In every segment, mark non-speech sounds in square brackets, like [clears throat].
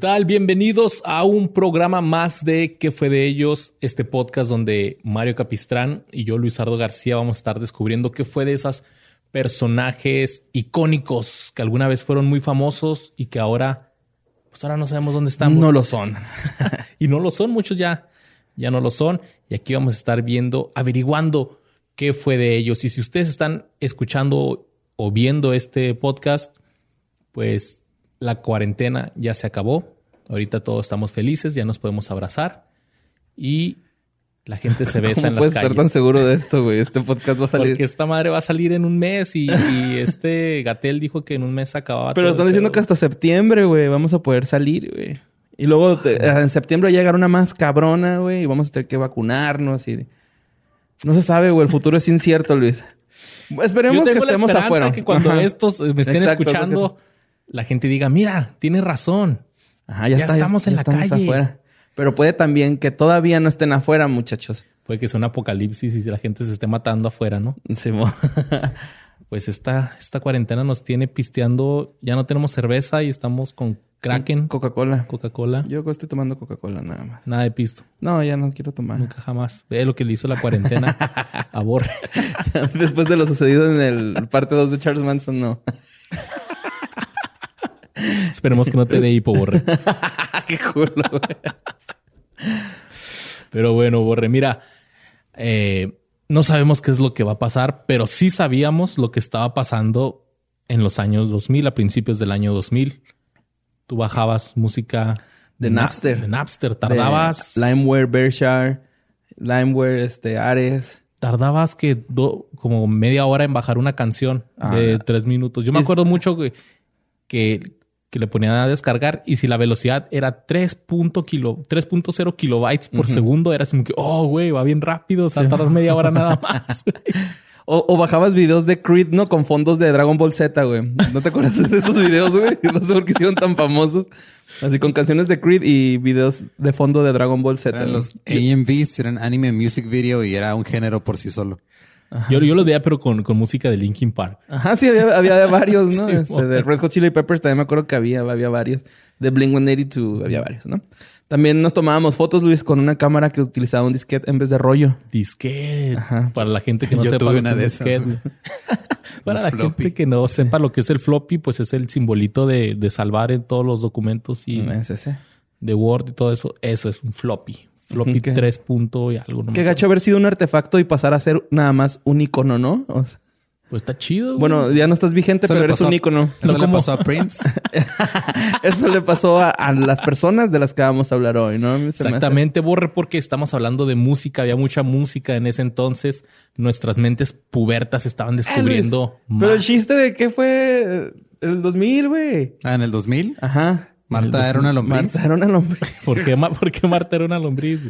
tal? Bienvenidos a un programa más de ¿Qué fue de ellos? Este podcast donde Mario Capistrán y yo, Luisardo García, vamos a estar descubriendo qué fue de esas personajes icónicos que alguna vez fueron muy famosos y que ahora, pues ahora no sabemos dónde están. No lo son. [laughs] y no lo son, muchos ya, ya no lo son. Y aquí vamos a estar viendo, averiguando qué fue de ellos. Y si ustedes están escuchando o viendo este podcast, pues la cuarentena ya se acabó. Ahorita todos estamos felices, ya nos podemos abrazar y la gente se [laughs] besa en las puedes calles. estar tan seguro de esto, güey? Este podcast va a salir. Porque esta madre va a salir en un mes y, y [laughs] este Gatel dijo que en un mes acababa. Pero todo están diciendo que hasta septiembre, güey, vamos a poder salir, güey. Y luego te- en septiembre va a llegar una más cabrona, güey, y vamos a tener que vacunarnos y... No se sabe, güey, el futuro es incierto, Luis. Esperemos Yo que la estemos esperanza afuera. que cuando Ajá. estos me estén Exacto, escuchando, la gente diga, mira, tienes razón. Ajá, ya estamos en la calle. afuera. Pero puede también que todavía no estén afuera, muchachos. Puede que sea un apocalipsis y la gente se esté matando afuera, ¿no? Sí, [laughs] Pues esta, esta cuarentena nos tiene pisteando, ya no tenemos cerveza y estamos con Kraken, Coca-Cola. Coca-Cola, Yo estoy tomando Coca-Cola nada más. nada de pisto, No, ya no quiero tomar. nunca jamás. Ve lo que le hizo la cuarentena [laughs] a Borre. [laughs] Después de lo sucedido en el parte 2 de Charles Manson, no. [laughs] Esperemos que no te dé hipo, Borre. [laughs] Qué culo, güey. Pero bueno, Borre, mira, eh, no sabemos qué es lo que va a pasar, pero sí sabíamos lo que estaba pasando en los años 2000, a principios del año 2000. Tú bajabas música De Na- Napster. De Napster. Tardabas, De Limeware, Berkshire, Limeware, este, Ares. tardabas que do- como media hora en bajar una canción de Ah. tres minutos. Yo me Es- acuerdo mucho que, que, que le ponían a descargar y si la velocidad era 3. kilo- 3.0 kilobytes por segundo, era así como que, oh, güey, va bien rápido, o sea, media hora nada [laughs] más. O, o bajabas videos de Creed, ¿no? Con fondos de Dragon Ball Z, güey. ¿No te acuerdas de esos videos, güey? [laughs] No sé por qué hicieron tan famosos. Así con canciones de Creed y videos de fondo de Dragon Ball Z. Eran los AMVs, eran Anime Music Video y era un género por sí solo. Yo, yo lo veía, pero con, con música de Linkin Park. Ajá, sí, había, había [laughs] varios, ¿no? Sí, este, de. Red Hot Chili Peppers también me acuerdo que había, había varios. De Blink-182 había varios, ¿no? También nos tomábamos fotos, Luis, con una cámara que utilizaba un disquete en vez de rollo. Disquete. Ajá. Para la gente que no Yo sepa tuve una de esas, disquete. [laughs] Para Un la floppy. gente que no sepa lo que es el floppy, pues es el simbolito de, de salvar en todos los documentos y Es ese. de Word y todo eso. Eso es un floppy. Floppy ¿Qué? 3 punto y algo. No acuerdo. gacho haber sido un artefacto y pasar a ser nada más un icono, ¿no? O sea, Pues está chido. güey. bueno, ya no estás vigente, Eso pero eres un a- icono. Eso No le como- pasó a Prince. [laughs] Eso le pasó a, a las personas de las que vamos a hablar hoy, ¿no? Se me hace- Exactamente, Borre, porque estamos hablando de música. Había mucha música en ese entonces. Nuestras mentes pubertas estaban descubriendo Pero el chiste de qué fue el 2000, güey. Ah, en el 2000. Ajá. Marta era una lombriz. Marta era una lombriz. [laughs] ¿Por qué, Ma- por qué Marta era una lombriz?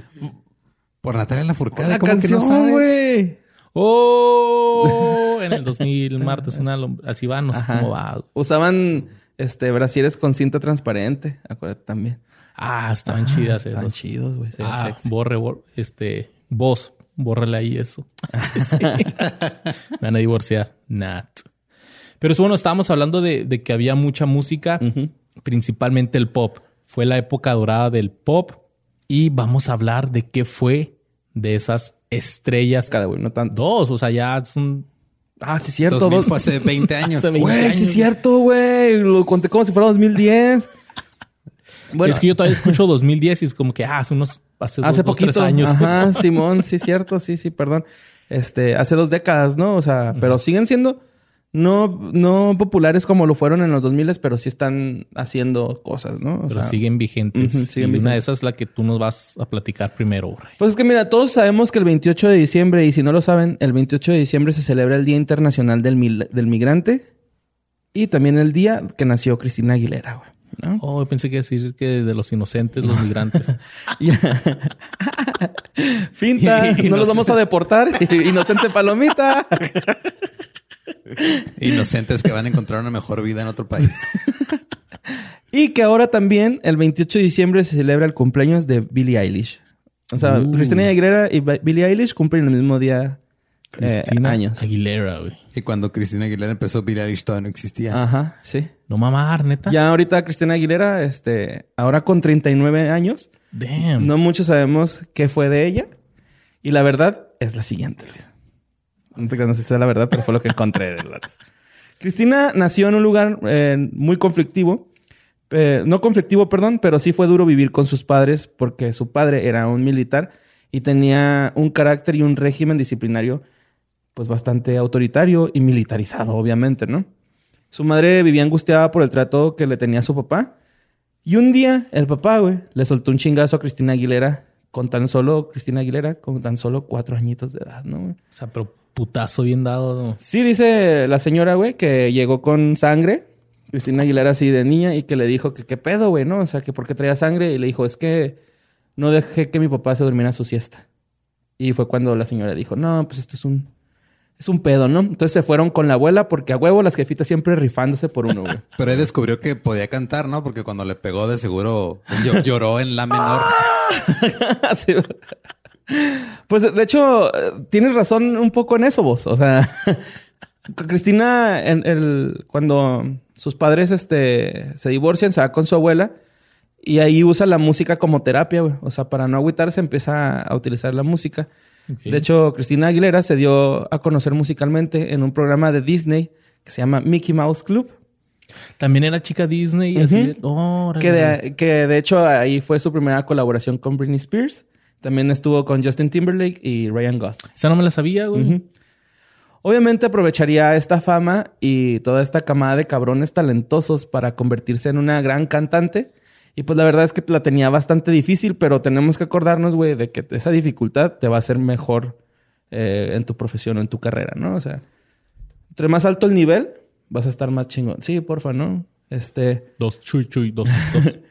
Por Natalia Lafourcade. La ¿Cómo que no canción, sabes? güey. ¡Oh! En el [laughs] 2000, Marta es una lombriz. Así va, no sé cómo va. Usaban este brasieres con cinta transparente, acuérdate también. Ah, estaban chidas Estaban esas. chidos, güey. Ah, sexy. borre, borre, este, vos, bórrale ahí eso. [laughs] Me van a divorciar. Nat. Pero eso, bueno, estábamos hablando de, de que había mucha música, principalmente el pop. Fue la época dorada del pop y vamos a hablar de qué fue de esas estrellas. Cada güey, no tanto. Dos, o sea, ya son... Ah, sí, cierto. 2000 dos- fue hace 20 años. Hace 20 Güey, sí, cierto, güey. Lo conté como si fuera 2010. [laughs] Bueno, es que yo todavía escucho 2010 y es como que, ah, hace unos... Hace, hace dos, dos, poquito. tres años. Ajá, [laughs] Simón, sí, cierto. Sí, sí, perdón. Este, hace dos décadas, ¿no? O sea, pero siguen siendo no, no populares como lo fueron en los 2000, pero sí están haciendo cosas, ¿no? O Pero sea, siguen vigentes. Ujú, siguen y una vigentes. de esas es la que tú nos vas a platicar primero, Borre. Pues es que mira, todos sabemos que el 28 de diciembre, y si no lo saben, el 28 de diciembre se celebra el Día Internacional del, Mil- del Migrante y también el día que nació Cristina Aguilera, güey. ¿no? Oh, pensé que decir que de los inocentes, los migrantes. [laughs] [laughs] Finta, no los vamos a deportar. Inocente palomita. [laughs] Inocentes que van a encontrar una mejor vida en otro país. [laughs] Y que ahora también, el 28 de diciembre, se celebra el cumpleaños de Billie Eilish. O sea, Uh. Cristina Aguilera y Billie Eilish cumplen el mismo día eh, Cristina años. Aguilera, güey. Y cuando Cristina Aguilera empezó, Billie Eilish todavía no existía. Ajá, sí. No mamar, neta. Ya ahorita Cristina Aguilera, este, ahora con 39 años, Damn. no muchos sabemos qué fue de ella. Y la verdad es la siguiente, Luis. No te creas, no sé si sea la verdad, pero fue lo que encontré de. Cristina nació en un lugar eh, muy conflictivo. Eh, no conflictivo, perdón, pero sí fue duro vivir con sus padres porque su padre era un militar y tenía un carácter y un régimen disciplinario pues bastante autoritario y militarizado, obviamente, ¿no? Su madre vivía angustiada por el trato que le tenía su papá. Y un día el papá, güey, le soltó un chingazo a Cristina Aguilera con tan solo, Cristina Aguilera, con tan solo cuatro añitos de edad, ¿no? O sea, pero putazo bien dado. ¿no? Sí, dice la señora, güey, que llegó con sangre. Cristina Aguilera así de niña y que le dijo que qué pedo, güey, ¿no? O sea, que por qué traía sangre. Y le dijo, es que no dejé que mi papá se durmiera su siesta. Y fue cuando la señora dijo, no, pues esto es un, es un pedo, ¿no? Entonces se fueron con la abuela porque a huevo las jefitas siempre rifándose por uno, güey. [laughs] Pero él descubrió que podía cantar, ¿no? Porque cuando le pegó, de seguro llo- lloró en la menor. [laughs] Sí. Pues de hecho, tienes razón un poco en eso vos. O sea, [laughs] Cristina, en el, cuando sus padres este, se divorcian, se va con su abuela y ahí usa la música como terapia, güey. O sea, para no agüitarse empieza a utilizar la música. De hecho, Cristina Aguilera se dio a conocer musicalmente en un programa de Disney que se llama Mickey Mouse Club. También era chica Disney y así. de-. Que de, que de hecho ahí fue su primera colaboración con Britney Spears. También estuvo con Justin Timberlake y Ryan Gosling. Esa no me la sabía, güey. Obviamente aprovecharía esta fama y toda esta camada de cabrones talentosos para convertirse en una gran cantante. Y pues la verdad es que la tenía bastante difícil, pero tenemos que acordarnos, güey, de que esa dificultad te va a hacer mejor eh, en tu profesión o en tu carrera, ¿no? O sea, entre más alto el nivel, vas a estar más chingón. Sí, porfa, ¿no? Este... Dos, chuy, chuy, dos, dos. [laughs]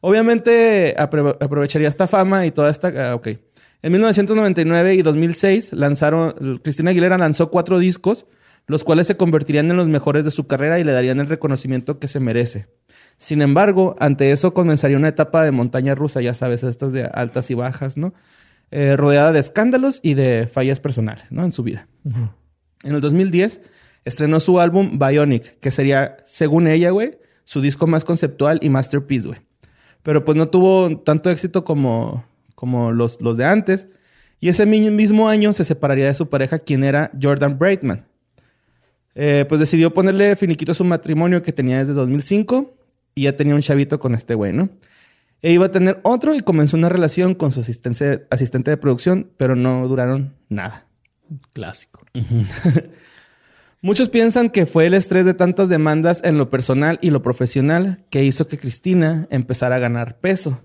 Obviamente apro- aprovecharía esta fama y toda esta... ah, ok. En 1999 y 2006 lanzaron... Cristina Aguilera lanzó cuatro discos, los cuales se convertirían en los mejores de su carrera y le darían el reconocimiento que se merece. Sin embargo, ante eso comenzaría una etapa de montaña rusa, ya sabes, estas de altas y bajas, ¿no? Eh, rodeada de escándalos y de fallas personales, ¿no? En su vida. En el 2010 estrenó su álbum Bionic, que sería, según ella, güey, su disco más conceptual y masterpiece, güey. Pero pues no tuvo tanto éxito como, como los, los de antes. Y ese mi- mismo año se separaría de su pareja, quien era Jordan Braidman. Eh, pues decidió ponerle finiquito a su matrimonio que tenía desde 2005 y ya tenía un chavito con este güey, ¿no? E iba a tener otro y comenzó una relación con su asistente, asistente de producción, pero no duraron nada. Clásico. [laughs] Muchos piensan que fue el estrés de tantas demandas en lo personal y lo profesional que hizo que Cristina empezara a ganar peso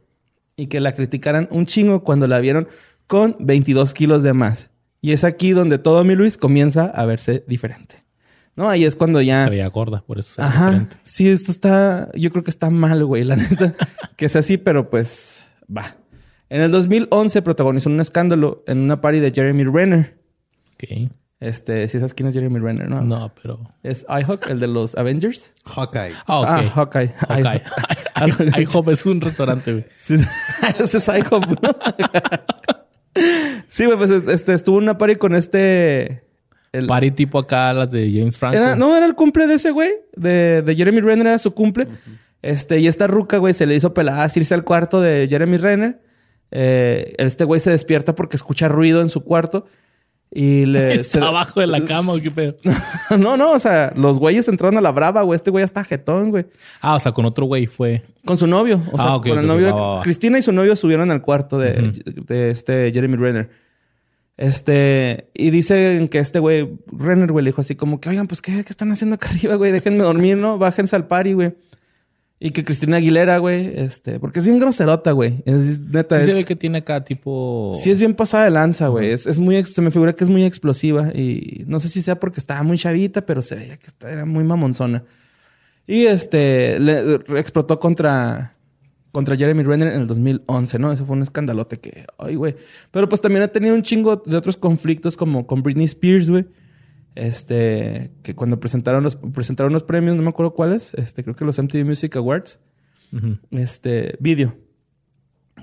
y que la criticaran un chingo cuando la vieron con 22 kilos de más. Y es aquí donde todo mi Luis comienza a verse diferente. ¿No? Ahí es cuando ya... Se veía gorda, por eso se veía Ajá. diferente. Sí, esto está... Yo creo que está mal, güey, la neta. [laughs] que sea así, pero pues... Va. En el 2011 protagonizó un escándalo en una party de Jeremy Renner. Ok. Este, si sabes quién es Jeremy Renner, ¿no? No, pero. Es iHawk, el de los Avengers. Hawkeye. Ah, ok. Ah, Hawkeye. Hawkeye. [laughs] iHawk. IHOP es un restaurante, güey. Sí, [laughs] ese es iHawk, ¿no? sí, güey, pues este, estuvo en una party con este... el- Party tipo acá, las de James Franco. Era- no, era el cumple de ese güey, de, de Jeremy Renner, era su cumple. Este, y esta ruca, güey, se le hizo peladas irse al cuarto de Jeremy Renner. Eh, este güey se despierta porque escucha ruido en su cuarto. Y le. Está se- abajo de la [laughs] cama, ¿o qué pedo? no, no, o sea, los güeyes entraron a la brava, güey. Este güey ya está jetón, güey. Ah, o sea, con otro güey fue. Con su novio. O sea, Ah, ok, con el novio. Cristina y su novio subieron al cuarto de, de este Jeremy Renner. Este, y dicen que este güey, Renner, güey, le dijo así como que, oigan, pues, ¿qué, qué están haciendo acá arriba, güey? Déjenme dormir, ¿no? Bájense al party, güey. Y que Cristina Aguilera, güey, este, porque es bien groserota, güey. Es neta, Sí se es, ve que tiene acá tipo. sí es bien pasada de lanza, güey. Es, es muy, se me figura que es muy explosiva y no sé si sea porque estaba muy chavita, pero se veía que era muy mamonzona. Y este, le explotó contra, contra Jeremy Renner en el 2011, ¿no? Ese fue un escandalote que, ay, güey. Pero pues también ha tenido un chingo de otros conflictos como con Britney Spears, güey. Este, que cuando presentaron los, presentaron los premios, no me acuerdo cuáles, este, creo que los MTV Music Awards, este, video.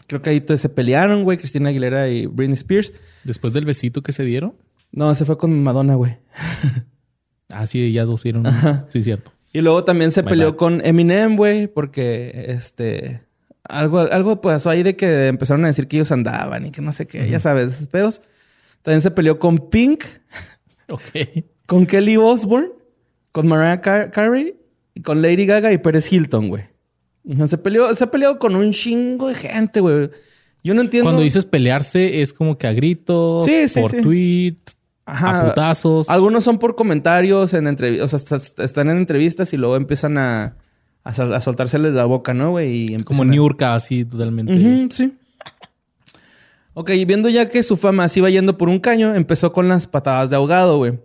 Creo que ahí todos se pelearon, güey, Cristina Aguilera y Britney Spears. Después del besito que se dieron. No, se fue con Madonna, güey. [laughs] Ah, sí, ya dos hicieron. Sí, cierto. Y luego también se My peleó bad. con Eminem, güey, porque este algo, algo pasó ahí de que empezaron a decir que ellos andaban y que no sé qué, ya sabes, esos pedos. También se peleó con Pink, [laughs] Ok. con Kelly Osbourne, con Mariah Car- Carey, con Lady Gaga y Pérez Hilton, güey. Se peleó, se ha peleado con un chingo de gente, güey. Yo no entiendo. Cuando dices pelearse, es como que a gritos, Sí, sí, por sí. tweet, Ajá. a putazos. Algunos son por comentarios en entrevistas, o sea, est- están en entrevistas y luego empiezan a, a, a soltárseles la boca, ¿no, güey? Y como empiezan a- Niurka, así totalmente. Ujú, sí. Ok, y viendo ya que su fama se iba yendo por un caño, empezó con las patadas de ahogado, güey.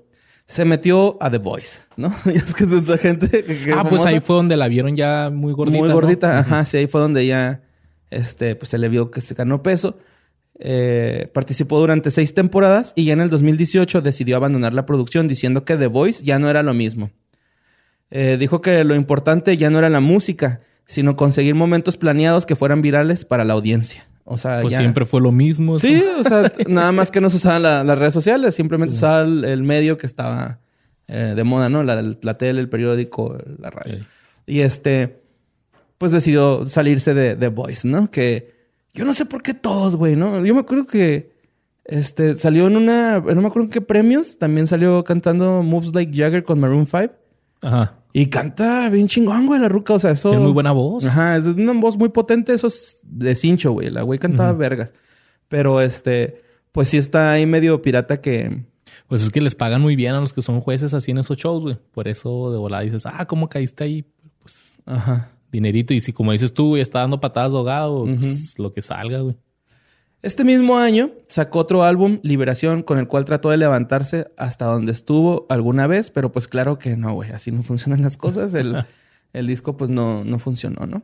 Se metió a The Voice, ¿no? Y [laughs] es que tanta gente. que- que Ah, pues famosa, ahí fue donde la vieron ya muy gordita. Muy ¿no? gordita, ajá, sí, ahí fue donde ya este, pues se le vio que se ganó peso. Eh, participó durante seis temporadas y ya en el 2018 decidió abandonar la producción diciendo que The Voice ya no era lo mismo. Eh, dijo que lo importante ya no era la música, sino conseguir momentos planeados que fueran virales para la audiencia. O sea, Pues ya- siempre fue lo mismo. Sí, o sea, [laughs] nada más que no se usaban la- las redes sociales, simplemente usaba el, el medio que estaba eh, de moda, ¿no? La, la tele, el periódico, la radio. Sí. Y este, pues decidió salirse de The Voice, ¿no? Que yo no sé por qué todos, güey, ¿no? Yo me acuerdo que este salió en una, no me acuerdo en qué premios, también salió cantando Moves Like Jagger con Maroon 5 Ajá. Y canta bien chingón, güey, la ruca, o sea, eso Tiene muy buena voz. Ajá, es una voz muy potente, eso es de cincho, güey. La güey cantaba vergas. Pero este, pues sí está ahí medio pirata que. Pues es que les pagan muy bien a los que son jueces así en esos shows, güey. Por eso de volada dices, ah, ¿cómo caíste ahí? Pues Ajá. dinerito. Y si como dices tú, güey, está dando patadas de ahogado, pues lo que salga, güey. Este mismo año sacó otro álbum, Liberación, con el cual trató de levantarse hasta donde estuvo alguna vez, pero pues claro que no, güey. Así no funcionan las cosas. El, [laughs] el disco, pues no, no funcionó, ¿no?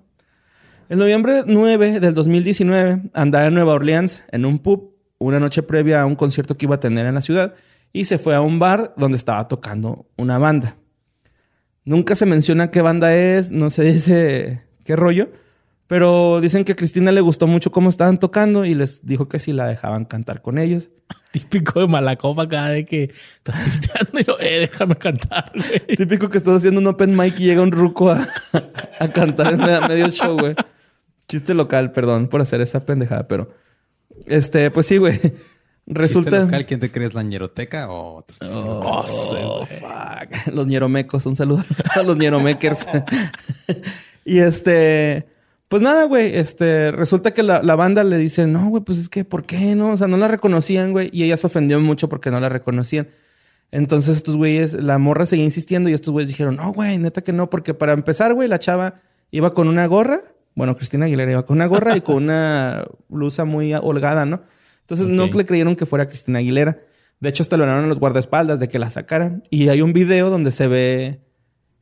En noviembre 9 del 2019, andaba en Nueva Orleans en un pub, una noche previa a un concierto que iba a tener en la ciudad, y se fue a un bar donde estaba tocando una banda. Nunca se menciona qué banda es, no se dice qué rollo, pero dicen que a Cristina le gustó mucho cómo estaban tocando y les dijo que si la dejaban cantar con ellos. [laughs] Típico de Malacopa cada vez que estás pisteando y yo, eh, déjame cantar, güey. [laughs] Típico que estás haciendo un open mic y llega un ruco a, a cantar en medio- show, güey. Chiste local, perdón por hacer esa pendejada, pero... Este, pues sí, güey. Resulta... Resulta... local, ¿quién te crees? ¿La ñeroteca o otro chiste local? Oh, fuck. Los ñeromecos. Un saludo [laughs] a los ñeromekers. y este... Pues nada, güey. Este... Resulta que la, la banda le dice... No, güey, pues es que... ¿Por qué no? O sea, no la reconocían, güey. Y ella se ofendió mucho porque no la reconocían. Entonces estos güeyes... La morra seguía insistiendo y estos güeyes dijeron... No, güey, neta que no. Porque para empezar, güey, la chava iba con una gorra. Bueno, Cristina Aguilera iba con una gorra y con una blusa muy holgada, ¿no? Entonces no le creyeron que fuera Cristina Aguilera. De hecho, hasta lo hablaron a los guardaespaldas de que la sacaran. Y hay un video donde se ve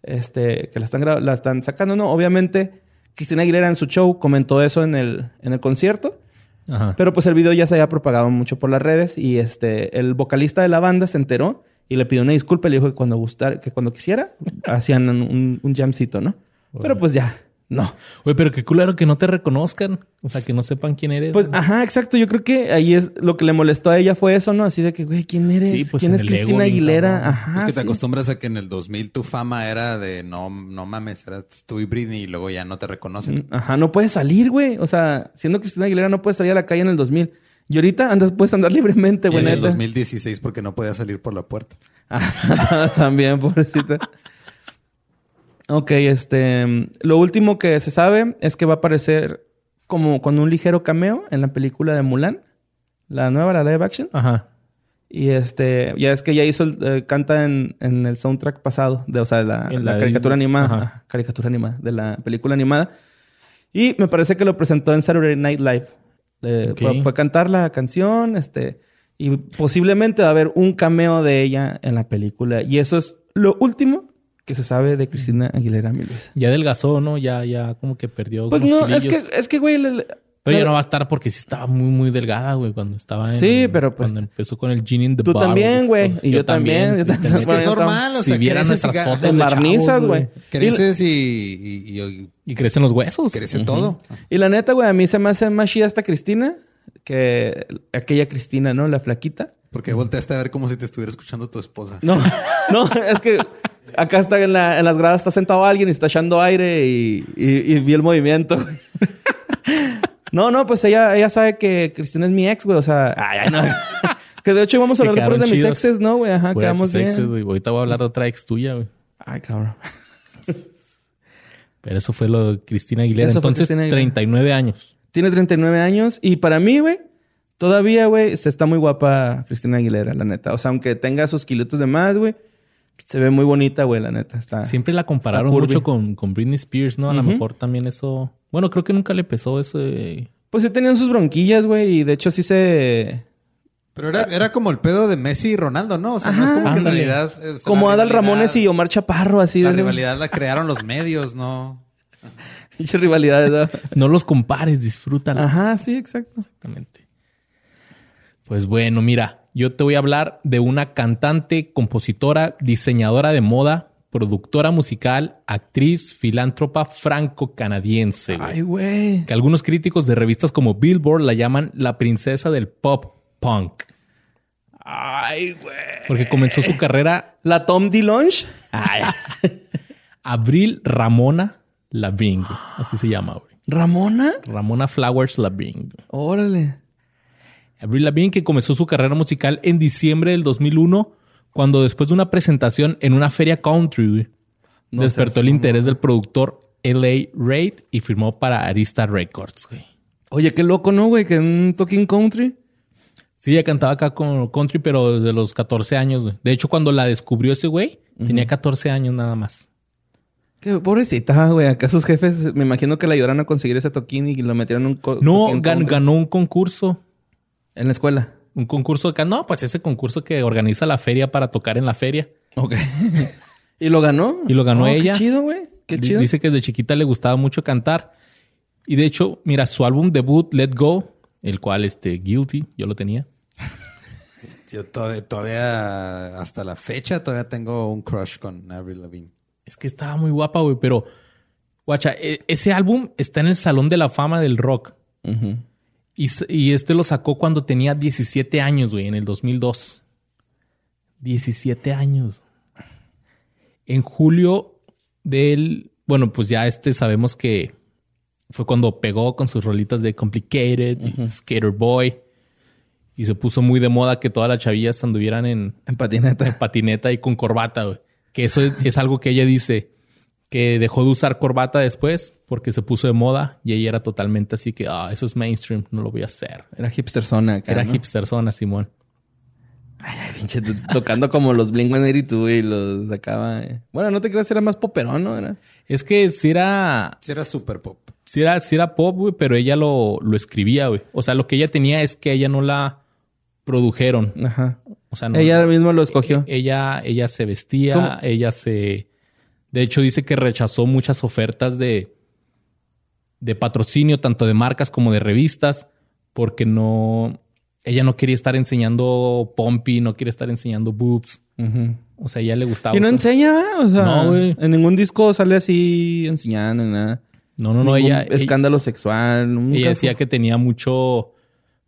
este, que la están, la están sacando. No, obviamente, Cristina Aguilera en su show comentó eso en el, en el concierto. Ajá. Pero pues el video ya se había propagado mucho por las redes. Y este, el vocalista de la banda se enteró y le pidió una disculpa. y Le dijo que cuando gustara, que cuando quisiera, [laughs] hacían un, un jamcito, ¿no? Pero pues ya, no. Güey, pero qué culero que no te reconozcan. O sea, que no sepan quién eres. Pues, ajá, exacto. Yo creo que ahí es lo que le molestó a ella fue eso, ¿no? Así de que, güey, ¿quién eres? Sí, pues, ¿Quién es Cristina Aguilera? cabrón. Ajá. es que te sí. acostumbras a que en el 2000 tu fama era de no, no mames, era tú y Britney y luego ya no te reconocen. Ajá, no puedes salir, güey. O sea, siendo Cristina Aguilera no puedes salir a la calle en el 2000. Y ahorita andas, puedes andar [laughs] libremente, güey. en el neta. 2016 porque no podía salir por la puerta. Ajá, [laughs] [laughs] También, pobrecita. Ok, este. Lo último que se sabe es que va a aparecer como con un ligero cameo en la película de Mulan. La nueva, la live action. Ajá. Y este, ya es que ya hizo, el- eh, canta en, en el soundtrack pasado, de, o sea, la, la la caricatura Disney. animada. Ajá. Caricatura animada, de la película animada. Y me parece que lo presentó en Saturday Night Live. Eh, Ok. fue, fue a cantar la canción, este, y posiblemente va a haber un cameo de ella en la película. Y eso es lo último que se sabe de Cristina Aguilera Milés. Ya adelgazó, ¿no? Ya, ya como que perdió. Pues no, es que, es que, güey, le- le- Pero ya no va a estar porque sí estaba muy, muy delgada, güey, cuando estaba en. Sí, pero, pues, Cuando empezó con el Gin in the tú también, esas güey, cosas. y yo también, yo pues, también. Es que es normal, o si sea, vieran creces y, nuestras fotos barnizas, güey. creces y, y- y- Y crecen los huesos. Pues, crece todo. Y la neta, güey, a mí se me hace más chida esta Cristina que aquella Cristina, ¿no? La flaquita. Porque volteaste a ver como si te estuviera escuchando tu esposa. No, [laughs] no, es que acá está en, la- en las gradas, está sentado alguien y está echando aire y, y- y vi el movimiento. [laughs] No, no, pues ella, ella sabe que Cristina es mi ex, güey. O sea, ay, ay, no. [laughs] Que de hecho íbamos a hablar de de mis exes, ¿no, güey? Ajá, Güey, quedamos tus exes, bien. güey. Ahorita voy a hablar de otra ex tuya, güey. Ay, cabrón. Pero eso fue lo de Cristina Aguilera. Eso Entonces, Cristina Aguilera. 39 años. Tiene 39 años y para mí, güey, todavía, güey, se está muy guapa Cristina Aguilera, la neta. O sea, aunque tenga sus kilitos de más, güey, se ve muy bonita, güey, la neta. Está... Siempre la compararon mucho con, con Britney Spears, ¿no? A lo mejor también eso... Bueno, creo que nunca le pesó eso. Pues sí tenían sus bronquillas, güey, y de hecho sí se... Pero era, era como el pedo de Messi y Ronaldo, ¿no? O sea, no es Ajá. como que en Ándale. realidad. o sea, Como Adal rivalidad- Ramones y Omar Chaparro, así. La de rivalidad la crearon los medios, ¿no? [laughs] Pinche rivalidades. ¿no? No los compares, disfrútala. Ajá, sí, exacto. Exactamente. Pues bueno, mira, yo te voy a hablar de una cantante, compositora, diseñadora de moda, productora musical, actriz, filántropa franco-canadiense. Ay, güey. Que algunos críticos de revistas como Billboard la llaman la princesa del pop punk. Ay, güey. Porque comenzó su carrera La Tom DeLonge. Abril Ramona Lavigne. Así se llama, güey. Ramona. Ramona Flowers Lavigne. Órale. Avril Lavigne que comenzó su carrera musical en diciembre del 2001 cuando después de una presentación en una feria country No despertó el interés del productor L.A. Reid y firmó para Arista Records. güey. Oye, qué loco, ¿no, güey? Que en un Talking Country. Sí, ella cantaba acá con country, pero desde los 14 años. güey. De hecho, cuando la descubrió ese güey, tenía 14 años nada más. Qué pobrecita, güey. Acá sus jefes, me imagino que la ayudaron a conseguir ese toquín y lo metieron en un No, Talking gan- Country. ganó un concurso. En la escuela. Un concurso acá. No, pues ese concurso que organiza la feria para tocar en la feria. Ok. [laughs] ¿Y lo ganó? Y lo ganó Oh, ella. Qué chido, güey. Qué chido. Dice que desde chiquita le gustaba mucho cantar. Y de hecho, mira, su álbum debut, Let Go, el cual, este, Guilty, yo lo tenía. [laughs] Yo todavía, todavía, hasta la fecha, todavía tengo un crush con Avril Lavigne. Es que estaba muy guapa, güey, pero, guacha, e- ese álbum está en el Salón de la Fama del Rock. Ujú. Y, este lo sacó cuando tenía 17 años, güey, en el 2002. 17 años. En julio del... Bueno, pues ya este sabemos que fue cuando pegó con sus rolitas de Complicated, y Skater Boy. Y se puso muy de moda que todas las chavillas anduvieran en, En patineta. patineta y con corbata, güey. Que eso es, es algo que ella dice, que dejó de usar corbata después porque se puso de moda y ella era totalmente así que, ah, eso es mainstream, no lo voy a hacer. Era hipster zona acá, Era ¿no? hipster zona, Simón. Ay, pinche, to- tocando como los Blink-182 y los sacaba. eh. Bueno, no te creas, era más poperón, ¿no? Era... Es que si era, Sí, era super pop. si era, sí era pop, güey, pero ella lo, lo escribía, güey. O sea, lo que ella tenía es que ella no la produjeron. Ajá. O sea, no, Ella misma lo escogió. ella, ella se vestía, ¿Cómo? ella se... De hecho, dice que rechazó muchas ofertas de, de patrocinio, tanto de marcas como de revistas, porque no... Ella no quería estar enseñando pompi, no quiere estar enseñando boobs. O sea, ella le gustaba. Y no enseña, o sea, No, güey. en ningún disco sale así enseñando, nada. No, no, no. Ningún Ella, ella, escándalo sexual. nunca ella decía que tenía mucho,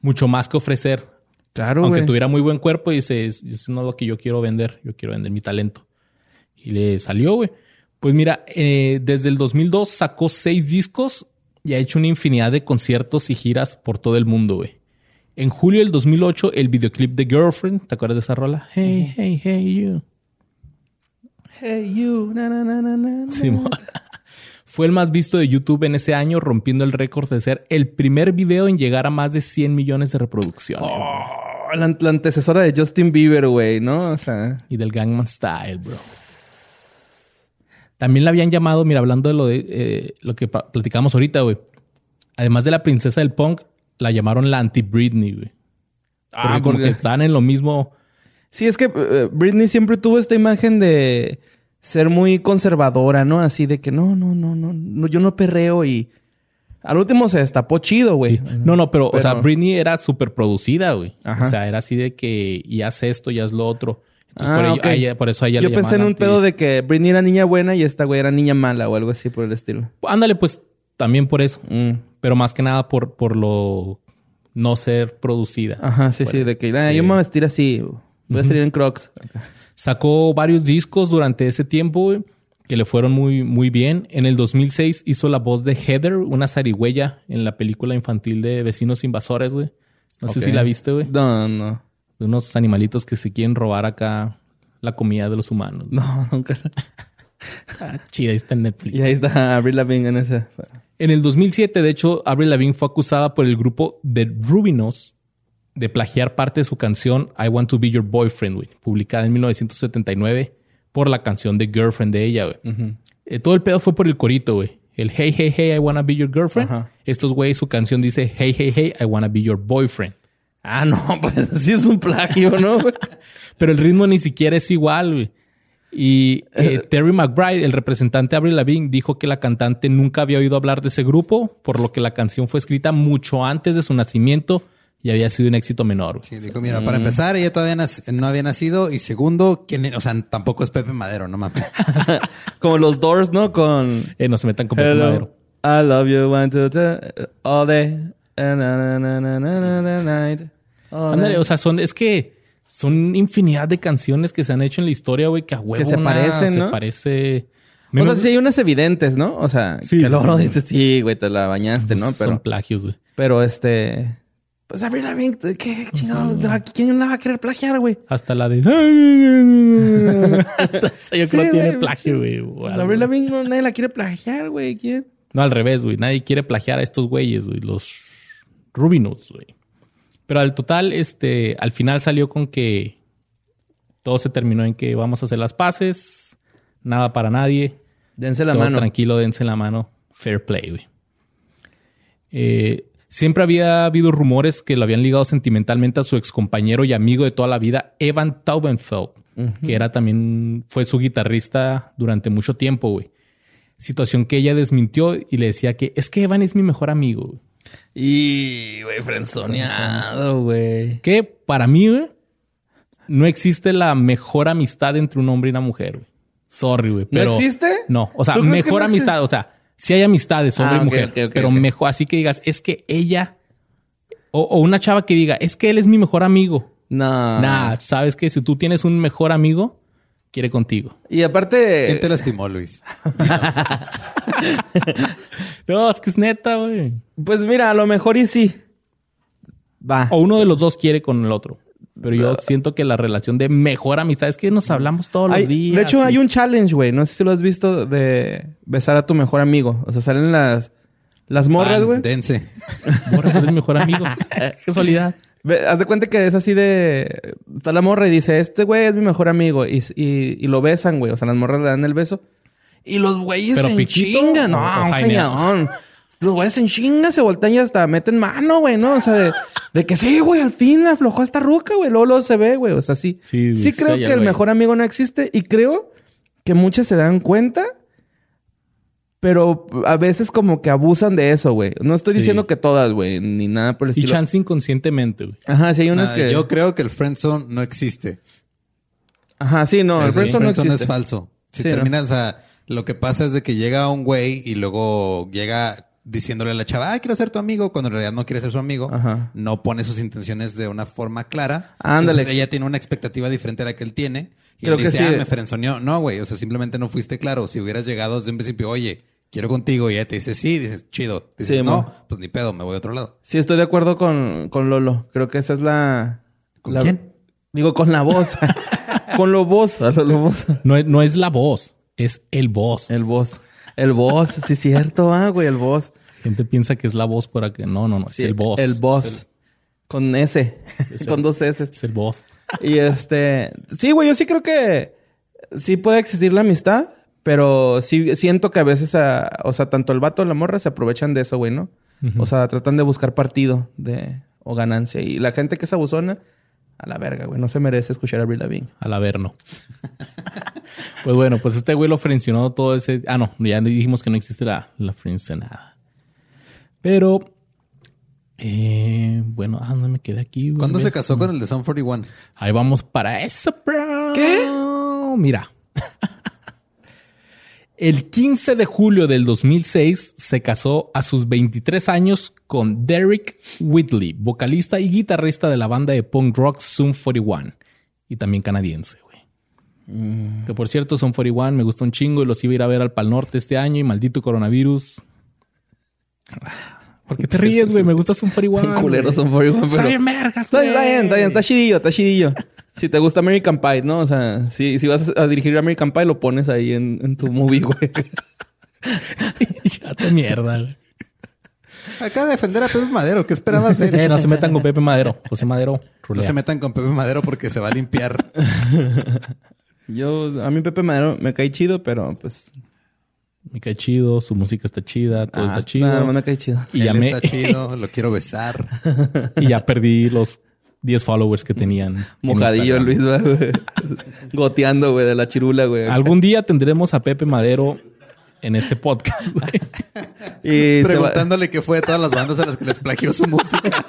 mucho más que ofrecer. Claro, Aunque tuviera muy buen cuerpo, dice, "Es- eso no es lo que yo quiero vender. Yo quiero vender mi talento. Y le salió, güey. Pues mira, eh, desde el 2002 sacó seis discos y ha hecho una infinidad de conciertos y giras por todo el mundo, güey. En julio del 2008, el videoclip de Girlfriend, ¿te acuerdas de esa rola? Hey, hey, hey, you. Hey, you. Na, na, na, na, na, na. Simón. [laughs] Fue el más visto de YouTube en ese año, rompiendo el récord de ser el primer video en llegar a más de 100 millones de reproducciones. Oh, la, la antecesora de Justin Bieber, güey, ¿no? O sea, y del Gangnam Style, bro. También la habían llamado, mira, hablando de lo de eh, lo que platicamos ahorita, güey. Además de la princesa del punk, la llamaron la anti-Britney, güey. Porque Ah, como porque- que están en lo mismo. sí, es que eh, Britney siempre tuvo esta imagen de ser muy conservadora, ¿no? Así de que no, no, no, no, no yo no perreo y al último se destapó chido, güey. No, no, pero, o sea, Britney era súper producida, güey. Ajá. O sea, era así de que y haz esto y haz lo otro. Entonces, Ah, por, ello- ok. a ella- por eso a ella Yo le pensé en un anti- pedo de que Britney era niña buena y esta güey era niña mala o algo así por el estilo. Ándale, pues también por eso. Mm. Pero más que nada por, por lo no ser producida. Ajá, sí, sí, de que Sí. yo me voy a vestir así. Voy a salir en Crocs. Sacó varios discos durante ese tiempo, güey, que le fueron muy, muy bien. En el 2006 hizo la voz de Heather, una zarigüeya, en la película infantil de Vecinos Invasores, güey. No sé si la viste, güey. No, no. De unos animalitos que se quieren robar acá la comida de los humanos. No, [laughs] nunca. Ah, chida, ahí está en Netflix. Y ahí está Avril Lavigne en ese. En el 2007, de hecho, Avril Lavigne fue acusada por el grupo The Rubinos de plagiar parte de su canción I Want to Be Your Boyfriend, güey, publicada en 1979 por la canción de Girlfriend de ella, güey. Eh, todo el pedo fue por el corito, güey. El Hey, hey, hey, I wanna be your girlfriend. Estos güeyes, su canción dice Hey, hey, hey, I wanna be your boyfriend. Ah, no, [laughs] pues sí es un plagio, ¿no? [laughs] Pero el ritmo ni siquiera es igual, güey. Y eh, Terry McBride, el representante de Avril Lavigne, dijo que la cantante nunca había oído hablar de ese grupo, por lo que la canción fue escrita mucho antes de su nacimiento y había sido un éxito menor. Sí, dijo, mira, para empezar, ella todavía no había nacido. Y segundo, ¿quién, o sea, tampoco es Pepe Madero, no mames. [laughs] Como los Doors, ¿no? Con Eh, no se metan con Pepe Hello, Madero. I love you, one, two, three, all day. Day. o sea, son, es que son infinidad de canciones que se han hecho en la historia, güey, que a huevo se parecen, se ¿no? parece. O sea, sí hay unas evidentes, ¿no? O sea, Sí, que luego sí. dices, sí, güey, te la bañaste, ¿no? son Pero, plagios, güey. pero este... Pues Avril Lavigne, ¿qué chingados? ¿Le va- ¿Quién la va a querer plagiar, güey? Hasta la de. [laughs] Esta- esa yo creo Sí, que tiene plagio, güey. o algo. Avril Lavigne no, nadie la quiere plagiar, güey. ¿Quién? No, al revés, güey. Nadie quiere plagiar a estos güeyes, güey. Los Rubinos, güey. Pero al total, este, al final salió con que todo se terminó en que vamos a hacer las paces, nada para nadie, Dense la todo mano. tranquilo, dense la mano, fair play, güey. Eh, siempre había habido rumores que lo habían ligado sentimentalmente a su excompañero y amigo de toda la vida, Evan Taubenfeld, que era también, fue su guitarrista durante mucho tiempo, güey. Situación que ella desmintió y le decía que es que Evan es mi mejor amigo. güey. Y, güey, frenzoneado, güey. Que para mí, güey, no existe la mejor amistad entre un hombre y una mujer, güey. Sorry, güey. ¿No pero- existe? No, o sea, ¿Tú crees que mejor no amistad, o sea, sí hay amistades, hombre Ah, y ok, mujer, pero mejor, así que digas, es que ella, o, o una chava que diga, es que él es mi mejor amigo. No. Nah, sabes que si tú tienes un mejor amigo, quiere contigo. Y aparte... ¿Quién te lastimó, Luis? [laughs] No, es que es neta, güey. Pues mira, a lo mejor y sí. Va. O uno de los dos quiere con el otro. Pero yo siento que la relación de mejor amistad es que nos hablamos todos los Hay- días. de hecho, y- hay un challenge, güey. No sé si lo has visto de besar a tu mejor amigo. O sea, salen las, las morras, güey. Dense. Morra, tú eres mi mejor amigo. [laughs] Qué casualidad. Haz de cuenta que es así de... Está la morra y dice, este güey es mi mejor amigo. Y, y, y lo besan, güey. O sea, las morras le dan el beso. Y los güeyes ¿Pero se piquito chingan. o- No, un cañón. Los güeyes se enchingan, se voltean y hasta meten mano, güey, ¿no? O sea, de, de que sí, güey, al fin aflojó esta ruca, güey. Luego, luego se ve, güey. O sea, sí. Sí, Sí, creo que el mejor amigo no existe. Y creo que muchas se dan cuenta. Pero a veces como que abusan de eso, güey. No estoy Sí. diciendo que todas, güey, ni nada por el Y estilo. chance inconscientemente, güey. Ajá, sí hay unas Nah, que... Yo creo que el friendzone no existe. Ajá, sí, no, el Es- friendzone no friendzone existe. es falso. Si Sí, ¿no? o sea, lo que pasa es de que llega un güey y luego llega diciéndole a la chava, ah, quiero ser tu amigo, cuando en realidad no quiere ser su amigo, Ajá. no pone sus intenciones de una forma clara. Ándale. Entonces, ella tiene una expectativa diferente a la que él tiene. Y Creo él que dice, sí. ah, me frenzoneó. No, güey, o sea, simplemente no fuiste claro. Si hubieras llegado desde un principio, oye, quiero contigo, y ella te dice sí, dices, chido. Dices, Sí, no, pues ni pedo, me voy a otro lado. Sí, estoy de acuerdo con, con Lolo. Creo que esa es la... ¿Con la- quién? Digo, con la voz. [laughs] con lo voz, a lo, lo voz. No es, no es la voz, es el voz. El voz. El voz, sí, cierto, ah, güey, el voz. Gente piensa que es la voz para que no, no, no, es Sí, el voz. El voz. Con S. Es con el- dos S. Es el voz. Y este... Sí, güey, yo sí creo que... Sí puede existir la amistad. Pero sí siento que a veces... o sea, tanto el vato o la morra se aprovechan de eso, güey, ¿no? O sea, tratan de buscar partido de... O ganancia. Y la gente que es abusona... A la verga, güey. No se merece escuchar a Avril Lavigne. Al Averno. [laughs] pues bueno, pues este güey lo frencionó todo ese. Ah, no, ya dijimos que no existe la, la frencionada. Pero. Eh, bueno, ah, ¿dónde me quedé aquí? güey? ¿Cuándo se casó con el de Sun 41? Ahí vamos para eso, bro. ¿Qué? Mira. [laughs] El 15 de julio del 2006 se casó a sus 23 años con Derek Whitley, vocalista y guitarrista de la banda de punk rock Zoom 41 y también canadiense, güey. Que por cierto, Zoom 41 me gustó un chingo y los iba a ir a ver al Pal Norte este año y maldito coronavirus. ¿Por qué te ríes, güey? Me gusta Zoom 41. [laughs] Culero güey. son 41, Está pero- bien, Está, güey. está bien, está bien, está chidillo, está chidillo. Si te gusta American Pie, ¿no? O sea, si, si vas a dirigir American Pie, lo pones ahí en, en tu movie, güey. [laughs] ya te mierda, güey. Acaba de defender a Pepe Madero. ¿Qué esperabas de él? Eh, no se metan con Pepe Madero. José Madero, No se metan con Pepe Madero porque se va a limpiar. [laughs] Yo, a mí Pepe Madero me cae chido, pero pues... Me cae chido, su música está chida, todo ah, está chido. más me cae chido. y, Él ya me- está chido, lo quiero besar. [laughs] y ya perdí los 10 followers que tenían. en [laughs] Mojadillo. Luis, güey. [laughs] Goteando, güey, de la chirula, güey. Algún día tendremos a Pepe Madero en este podcast. güey. [laughs] Y se va- Preguntándole qué fue de todas las bandas a las que les plagió su música.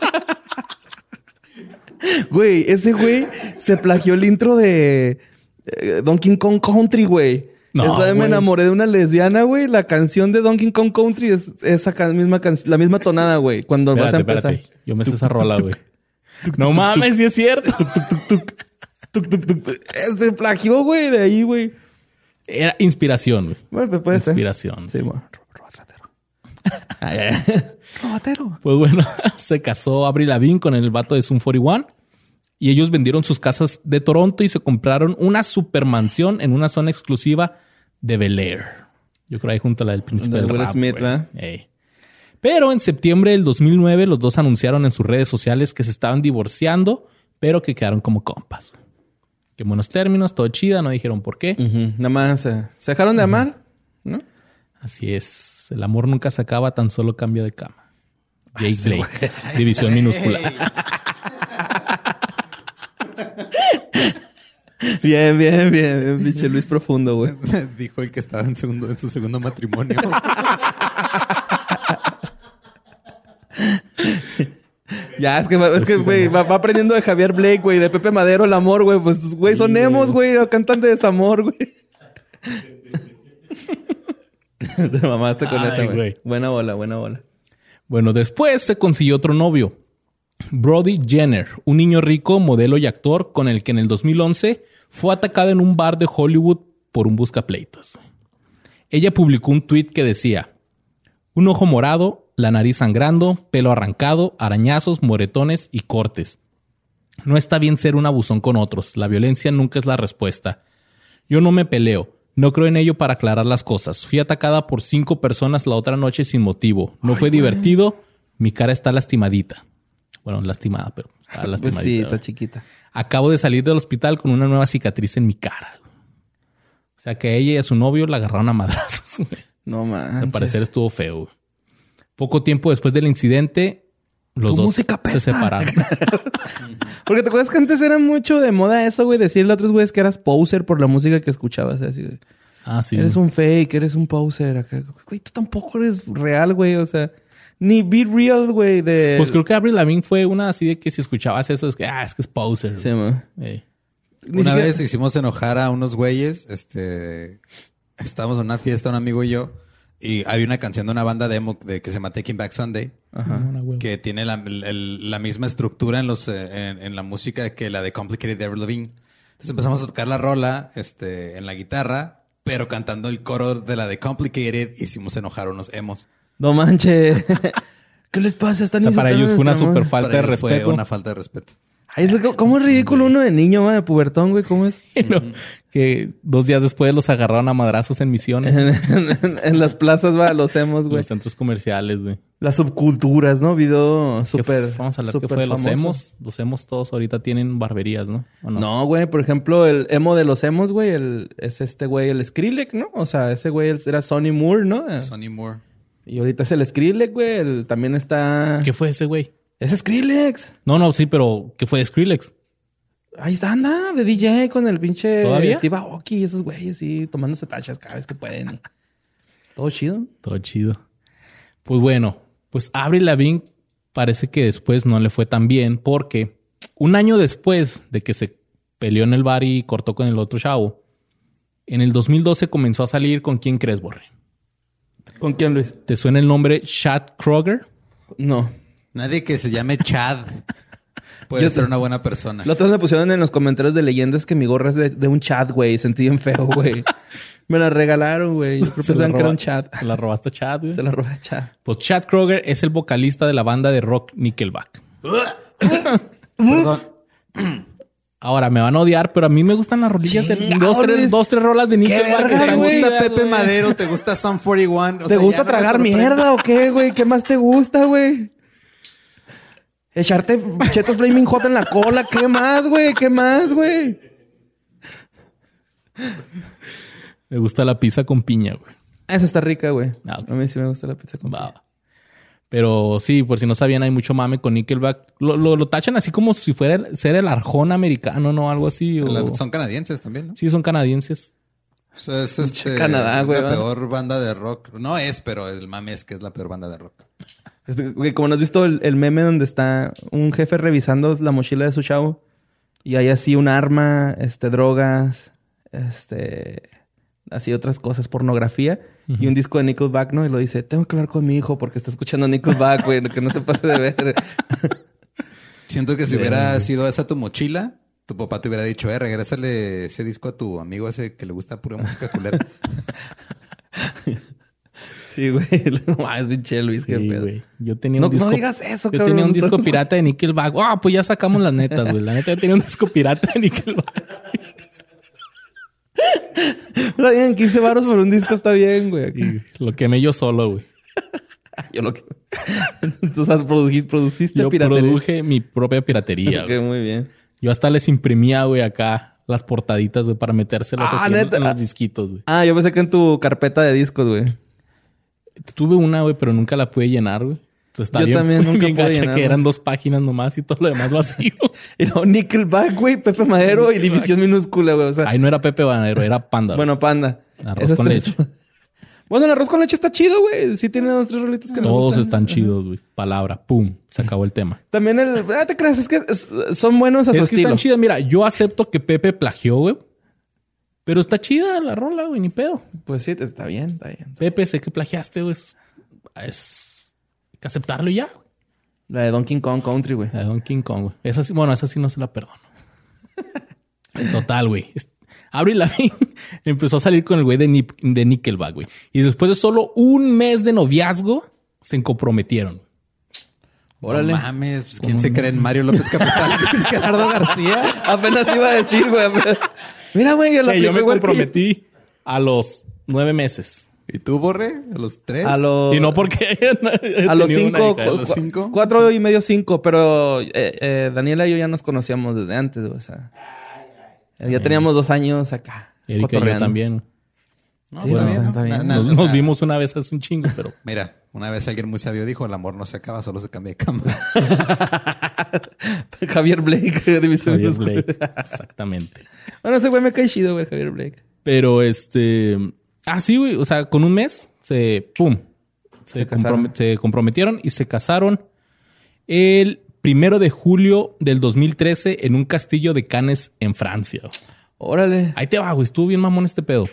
Güey, ese güey se plagió el intro de eh, Donkey Kong Country, güey. No, Esa vez me enamoré de una lesbiana, güey. La canción de Donkey Kong Country es esa misma can- la misma tonada, güey. Cuando vas a empezar. espérate. Yo me sé esa rola, güey. No mames, sí es cierto. Tuc, tuc, tuc. Eh, Se plagió, güey, de ahí, güey. Era inspiración, güey. Bueno, pues puede ser. Inspiración. Sí, bueno. Robatero. [laughs] Pues bueno, [laughs] se casó Avril Lavigne con el vato de Zoom 41 y ellos vendieron sus casas de Toronto y se compraron una supermansión en una zona exclusiva de Bel Air. Yo creo ahí junto a la del príncipe De del Will rap, Smith. ¿verdad? Ey. Pero en septiembre del 2009 los dos anunciaron en sus redes sociales que se estaban divorciando, pero que quedaron como compas. Que en buenos términos, todo chida, no dijeron por qué. Nada más eh, se dejaron de amar, ¿no? Así es. El amor nunca se acaba, tan solo cambia de cama. Jake Blake, [laughs] división minúscula. [laughs] Bien, bien, bien. bien, Pinche Luis profundo, güey. [laughs] Dijo el que estaba en, segundo, en su segundo matrimonio. Ya, es que, es que, güey, va, va aprendiendo de Javier Blake, güey, de Pepe Madero, el amor, güey. Pues, güey, son emos, güey, o cantan de desamor, güey. [laughs] Te mamaste con Ay, esa, güey. Buena bola, buena bola. Bueno, después se consiguió otro novio, Brody Jenner, un niño rico, modelo y actor con el que en el 2011 fue atacado en un bar de Hollywood por un buscapleitos. Ella publicó un tuit que decía, un ojo morado, la nariz sangrando, pelo arrancado, arañazos, moretones y cortes. No está bien ser un abusón con otros, la violencia nunca es la respuesta. Yo no me peleo. No creo en ello para aclarar las cosas. Fui atacada por cinco personas la otra noche sin motivo. No fue divertido. Mi cara está lastimadita. Bueno, lastimada, pero está [laughs] Pues lastimadita. sí, está chiquita. Acabo de salir del hospital con una nueva cicatriz en mi cara. O sea que ella y a su novio la agarraron a madrazos. [laughs] No manches. Al parecer estuvo feo. Poco tiempo después del incidente, los dos se separaron. [laughs] Porque te acuerdas que antes era mucho de moda eso, güey, decirle a otros güeyes que eras poser por la música que escuchabas. Así, ah, sí. Eres un fake, eres un poser. Acá. Güey, tú tampoco eres real, güey. O sea, ni be real, güey. De... Pues creo que Avril Lavigne fue una así de que si escuchabas eso es que, ah, es que es poser. Sí, una siquiera- vez hicimos enojar a unos güeyes. Este, estábamos en una fiesta, un amigo y yo, y había una canción de una banda demo de que se llama Taking Back Sunday, huevo. que tiene la, el- la misma estructura en los eh, en, en la música que la de Complicated de Avril Lavigne. Entonces empezamos a tocar la rola, este, en la guitarra, pero cantando el coro de la de Complicated, hicimos enojar a unos emos. No manches. [laughs] ¿Qué les pasa? Están O sea, para ellos fue una super falta de respeto. Fue una falta de respeto. Ay, ¿Cómo es ridículo uno de niño, de pubertón, güey? ¿Cómo es? [laughs] No, que dos días después los agarraron a madrazos en misiones. en, [laughs] en- en las plazas, va, los hemos, en güey. los centros comerciales, güey. Las subculturas, ¿no? Video súper. Vamos a hablar que fue de los famoso. emos. Los emos todos ahorita tienen barberías, ¿no? ¿O no? No, güey, por ejemplo, el emo de los emos, güey, el, es este güey, el Skrillex, ¿no? O sea, ese güey era Sonny Moore, ¿no? Sonny Moore. Y ahorita es el Skrillex, güey. el- también está. ¿Qué fue ese güey? Es Skrillex. No, no, sí, pero ¿qué fue de Skrillex? Ahí está, anda, de DJ con el pinche ¿Todavía? Steve Aoki y esos güeyes, sí, tomándose tachas cada vez que pueden. [laughs] Todo chido. Todo chido. Pues bueno, pues Avril Lavigne parece que después no le fue tan bien porque un año después de que se peleó en el bar y cortó con el otro chavo, En el 2012 comenzó a salir con quién crees, Borre. ¿Con quién, Luis? ¿Te suena el nombre Chad Kroger? No. Nadie que se llame Chad puede Yo ser una buena persona. Otra vez me pusieron en los comentarios de leyendas que mi gorra es de, de un chat, güey. Sentí bien feo, güey. [laughs] me la regalaron, güey. Yo creo que pensaban era un chat. Se la robaste a Chad, güey. Se la robé a chat. Pues Chad Kroger es el vocalista de la banda de rock Nickelback. [laughs] Perdón. [clears throat] Ahora me van a odiar, pero a mí me gustan las rolillas de Chingao, dos, tres, Luis. dos, tres rolas de Nickelback. verga, ¿Te están güey. gusta Pepe. Madero? ¿Te gusta Sun 41? O ¿Te sea, gusta ya no me tragar sorprende. mierda o qué, güey? ¿Qué más te gusta, güey? Echarte chetos flaming hot en la cola. ¿Qué más, güey? ¿Qué más, güey? Me gusta la pizza con piña, güey. Esa está rica, güey. Ah, ok. A mí sí me gusta la pizza con va. Pero sí, por si no sabían, hay mucho mame con Nickelback. Lo, lo, lo tachan así como si fuera el- ser el arjón americano, ¿no? Algo así. o- Son canadienses también, ¿no? Sí, son canadienses. O sea, es este, Canadá, es güey, la ¿verdad? peor banda de rock. No es, pero el mame es que es la peor banda de rock. Como no has visto el, el meme donde está un jefe revisando la mochila de su chavo y hay así un arma, este, drogas, este, así otras cosas, pornografía y un disco de Nickelback, ¿no? Y lo dice, tengo que hablar con mi hijo porque está escuchando Nickelback, güey, que no se pase de ver. [laughs] Siento que si hubiera sido esa tu mochila, tu papá te hubiera dicho, eh, regrésale ese disco a tu amigo ese que le gusta pura música culera. [laughs] sí, güey. [laughs] No, es pinche Luis, qué pedo. güey. Yo tenía No, un disco. no digas eso, Yo cabrón. tenía un disco pirata de Nickelback. Ah, pues ya sacamos las netas, güey. La neta, yo tenía un disco pirata de Nickelback. Está bien, 15 baros por un disco está bien, güey. Lo quemé yo solo, güey. Yo no... o [laughs] sea, produjiste, produciste Yo piratería. produje mi propia piratería, Ok, güey. muy bien. Yo hasta les imprimía, güey, acá las portaditas, güey, para metérselas Ah, así en los disquitos, güey. Ah, yo pensé que en tu carpeta de discos, güey. Tuve una, güey, pero nunca la pude llenar, güey. Entonces está Yo bien, también nunca pude llenarla. que eran dos páginas nomás y todo lo demás vacío. [laughs] No, Nickelback, güey, Pepe Madero y División Minúscula, güey. O sea, Ahí no era Pepe Banero, era Panda. bueno, panda. Arroz Esas con tres- leche. [laughs] Bueno, el arroz con leche está chido, güey. Sí tiene dos, tres rolitas que me Todos gustan. están chidos, güey. Palabra, pum, se acabó el tema. También el... Ah, te creas, es que es- son buenos a su Es que estilo. están chidas. Mira, yo acepto que Pepe plagió, güey. Pero está chida la rola, güey, ni pedo. Pues sí, está bien, está bien. Pepe, sé que plagiaste, güey. Es, es- hay que aceptarlo y ya, güey. La de Donkey Kong Country, güey. La de Donkey Kong, güey. Esa sí, bueno, esa sí no se la perdono. [laughs] En total, güey. Avril Lavigne [laughs] empezó a salir con el güey de, Nip- de Nickelback, güey. Y después de solo un mes de noviazgo, se comprometieron. Órale. No mames, pues, ¿quién se cree en Mario López Capital? ¿Es [laughs] Gerardo García? Apenas iba a decir, güey. Mira, güey, el Eh, yo me que comprometí a los nueve meses. ¿Y tú, Borre? ¿A los tres? A los... Y no porque [laughs] A los cinco, hija. ¿A los cu- cinco? cuatro y medio, cinco, pero eh, eh, Daniela y yo ya nos conocíamos desde antes, güey, o sea, ya teníamos dos años acá. Erika y yo también. No, Sí, está no, bien, ¿no? está bien. Na- na- Nos, o nos sea, vimos una vez hace un chingo, pero [laughs] Mira, una vez alguien muy sabio dijo, el amor no se acaba, solo se cambia de cama. [laughs] Javier Blake, de [laughs] División Javier. Blake. Exactamente. Bueno, ese güey me cae chido, güey, Javier Blake. Pero este. Ah, sí, güey. O sea, con un mes se. ¡Pum! Se, Se se comprometieron y se casaron el primero de julio del 2013 en un castillo de Cannes en Francia. Órale. Ahí te va, güey. Estuvo bien mamón este pedo.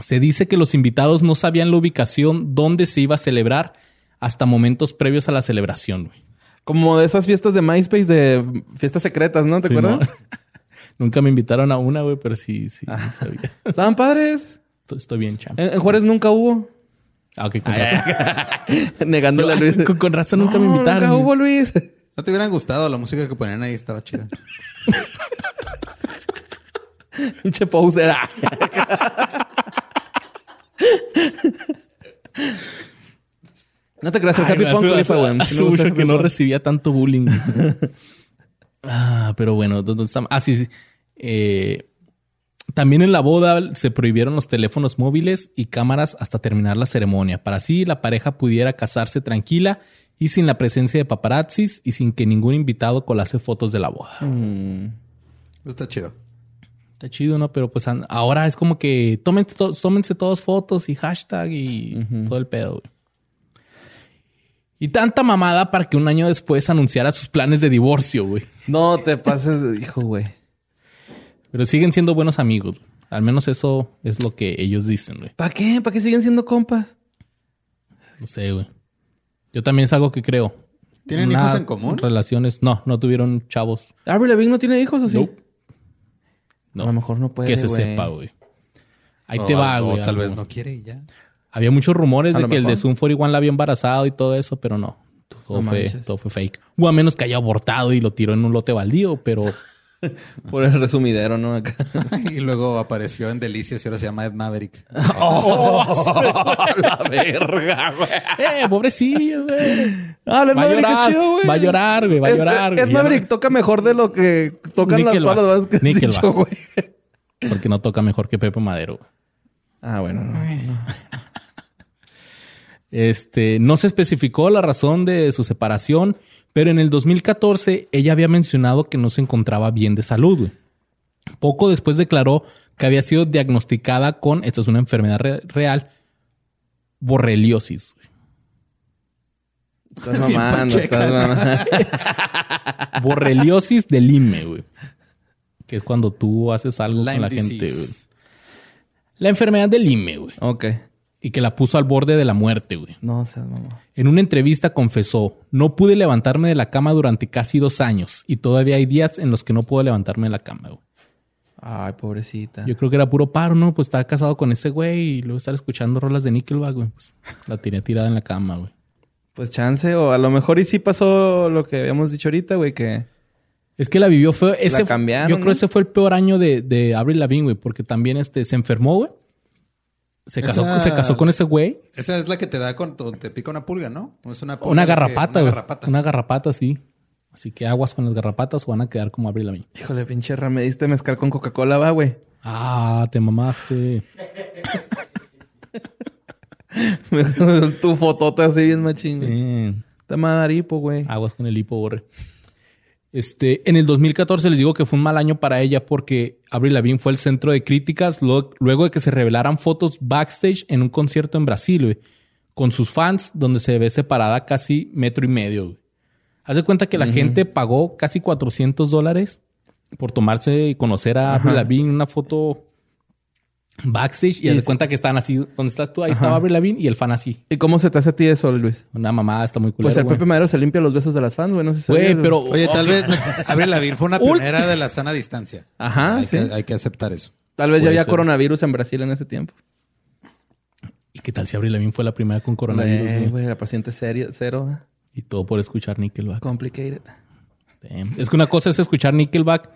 Se dice que los invitados no sabían la ubicación donde se iba a celebrar hasta momentos previos a la celebración, güey. Como de esas fiestas de MySpace de fiestas secretas, ¿no? ¿Te Sí, acuerdas? no. [laughs] Nunca me invitaron a una, güey, pero sí, sí, Ah. sabía. [laughs] Estaban padres. Estoy bien, champ. En, en Juárez nunca hubo. Ah, ok, con razón. [laughs] Negándole a Luis. Con, con razón nunca me invitaron. Nunca hubo, Luis. ¿No te hubieran gustado? La música que ponían ahí estaba chida. Pinche poser. No te creas, el Ay, Happy Punk hace mucho que no recibía tanto bullying. ah, pero bueno, ¿dónde estamos? Ah, sí, sí. Eh, también en la boda se prohibieron los teléfonos móviles y cámaras hasta terminar la ceremonia. Para así la pareja pudiera casarse tranquila y sin la presencia de paparazzis y sin que ningún invitado colase fotos de la boda. Mm. Está chido. Está chido, ¿no? Pero pues ahora es como que tómense, to- tómense todas fotos y hashtag y todo el pedo, güey. Y tanta mamada para que un año después anunciara sus planes de divorcio, güey. No te pases de hijo, güey. Pero siguen siendo buenos amigos. güey. Al menos eso es lo que ellos dicen, güey. ¿Para qué? ¿Para qué siguen siendo compas? No sé, güey. Yo también es algo que creo. ¿Tienen Una- hijos en común? Relaciones. No, no tuvieron chavos. ¿Avril Lavigne no tiene hijos o sí? Nope. No. A lo mejor no puede, que se sepa, güey. Ahí O- te va, güey. tal vez no quiere y ya. Había muchos rumores A de que el de. Zoom 41 la había embarazado y todo eso, pero no. Todo, No fue, todo fue fake. O a menos que haya abortado y lo tiró en un lote baldío, pero [laughs] Por el resumidero, ¿no? Acá. [laughs] y luego apareció en Delicias y ahora se llama Ed Maverick. [laughs] la verga, güey. ¡Eh, pobrecillo, güey! Ah, Ed Va a Maverick llorar, es chido, güey. va a llorar, güey, va a llorar, Ed güey. Ya Maverick no- toca mejor de lo que tocan las, todas las bandas que has dicho, güey. Porque no toca mejor que Pepe Madero. Ah, bueno. no. Este, no se especificó la razón de su separación, pero en el 2014 ella había mencionado que no se encontraba bien de salud. güey. Poco después declaró que había sido diagnosticada con, esto es una enfermedad re- real, borreliosis. Estás [laughs] mamando, pacheca. estás mamando. [laughs] Borreliosis del Lyme, güey. Que es cuando tú haces algo Lyme con la disease. gente, güey. La enfermedad del Lyme, güey. ok. Y que la puso al borde de la muerte, güey. No seas mamá. En una entrevista confesó, no pude levantarme de la cama durante casi dos años y todavía hay días en los que no puedo levantarme de la cama. güey. Ay, pobrecita. Yo creo que era puro paro, ¿no? Pues estaba casado con ese güey y luego estar escuchando rolas de Nickelback, güey. Pues la tenía tirada en la cama, güey. Pues chance, o a lo mejor y sí pasó lo que habíamos dicho ahorita, güey, que... Es que la vivió fue ese. cambiaron, yo creo ¿no? ese fue el peor año de, de Avril Lavigne, güey, porque también este se enfermó, güey. Se casó, Esa- se casó con ese güey. Esa es la que te da cuando te pica una pulga, ¿no? ¿O es una pulga Una la que- garrapata, una güey. garrapata. Una garrapata, sí. Así que aguas con las garrapatas o van a quedar como Avril Lavigne. Híjole, pinche Ram, me diste mezcal con Coca-Cola, va, güey. Ah, te mamaste. [laughs] [laughs] tu fotota así bien machín. Eh, Te va a dar hipo, güey. aguas con el hipo, borre. Este, en el 2014 les digo que fue un mal año para ella porque Avril Lavigne fue el centro de críticas luego de que se revelaran fotos backstage en un concierto en Brasil, güey, con sus fans donde se ve separada casi metro y medio. Güey. Haz de cuenta que la gente pagó casi 400 dólares por tomarse y conocer a Avril Lavigne una foto backstage y, de sí. cuenta que están así, donde estás tú, ahí estaba Avril Lavigne y el fan así. ¿Y cómo se te hace a ti eso, Luis? Una mamada está muy Pues culera, el güey. Pepe Madero se limpia los besos de las fans, güey. No sé si Güey, pero Oye, tal vez [laughs] Avril Lavigne fue una pionera de la sana distancia. Ajá, hay sí. Que, hay que aceptar eso. Tal vez ya había ser. coronavirus en Brasil en ese tiempo. ¿Y qué tal si Avril Lavigne fue la primera con coronavirus? Güey, la paciente serio, cero. Y todo por escuchar Nickelback. Complicated. Damn. Es que una cosa es escuchar Nickelback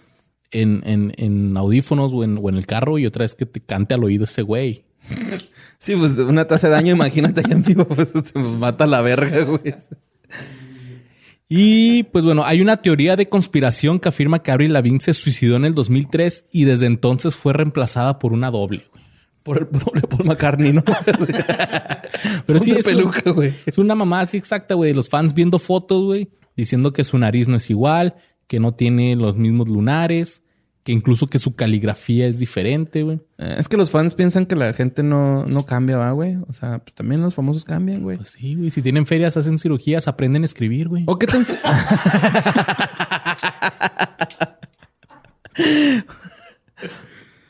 en, en, en audífonos o en, o en el carro y otra es que te cante al oído ese güey. Sí, pues una te hace daño, imagínate allá en vivo, [laughs] pues te mata la verga, güey. Y pues bueno, hay una teoría de conspiración que afirma que Avril Lavigne se suicidó en el 2003 y desde entonces fue reemplazada por una doble. güey. Por el [laughs] doble Paul McCartney, ¿no? [laughs] Pero sí, es, peluca, güey. es una mamá así exacta, güey. Los fans viendo fotos, güey, diciendo que su nariz no es igual, que no tiene los mismos lunares, que incluso que su caligrafía es diferente, güey. Eh, Es que los fans piensan que la gente no, no cambia, ¿va, güey? O sea, pues también los famosos cambian, güey. Pues sí, güey. Si tienen ferias, hacen cirugías, aprenden a escribir, güey. ¿O qué tan...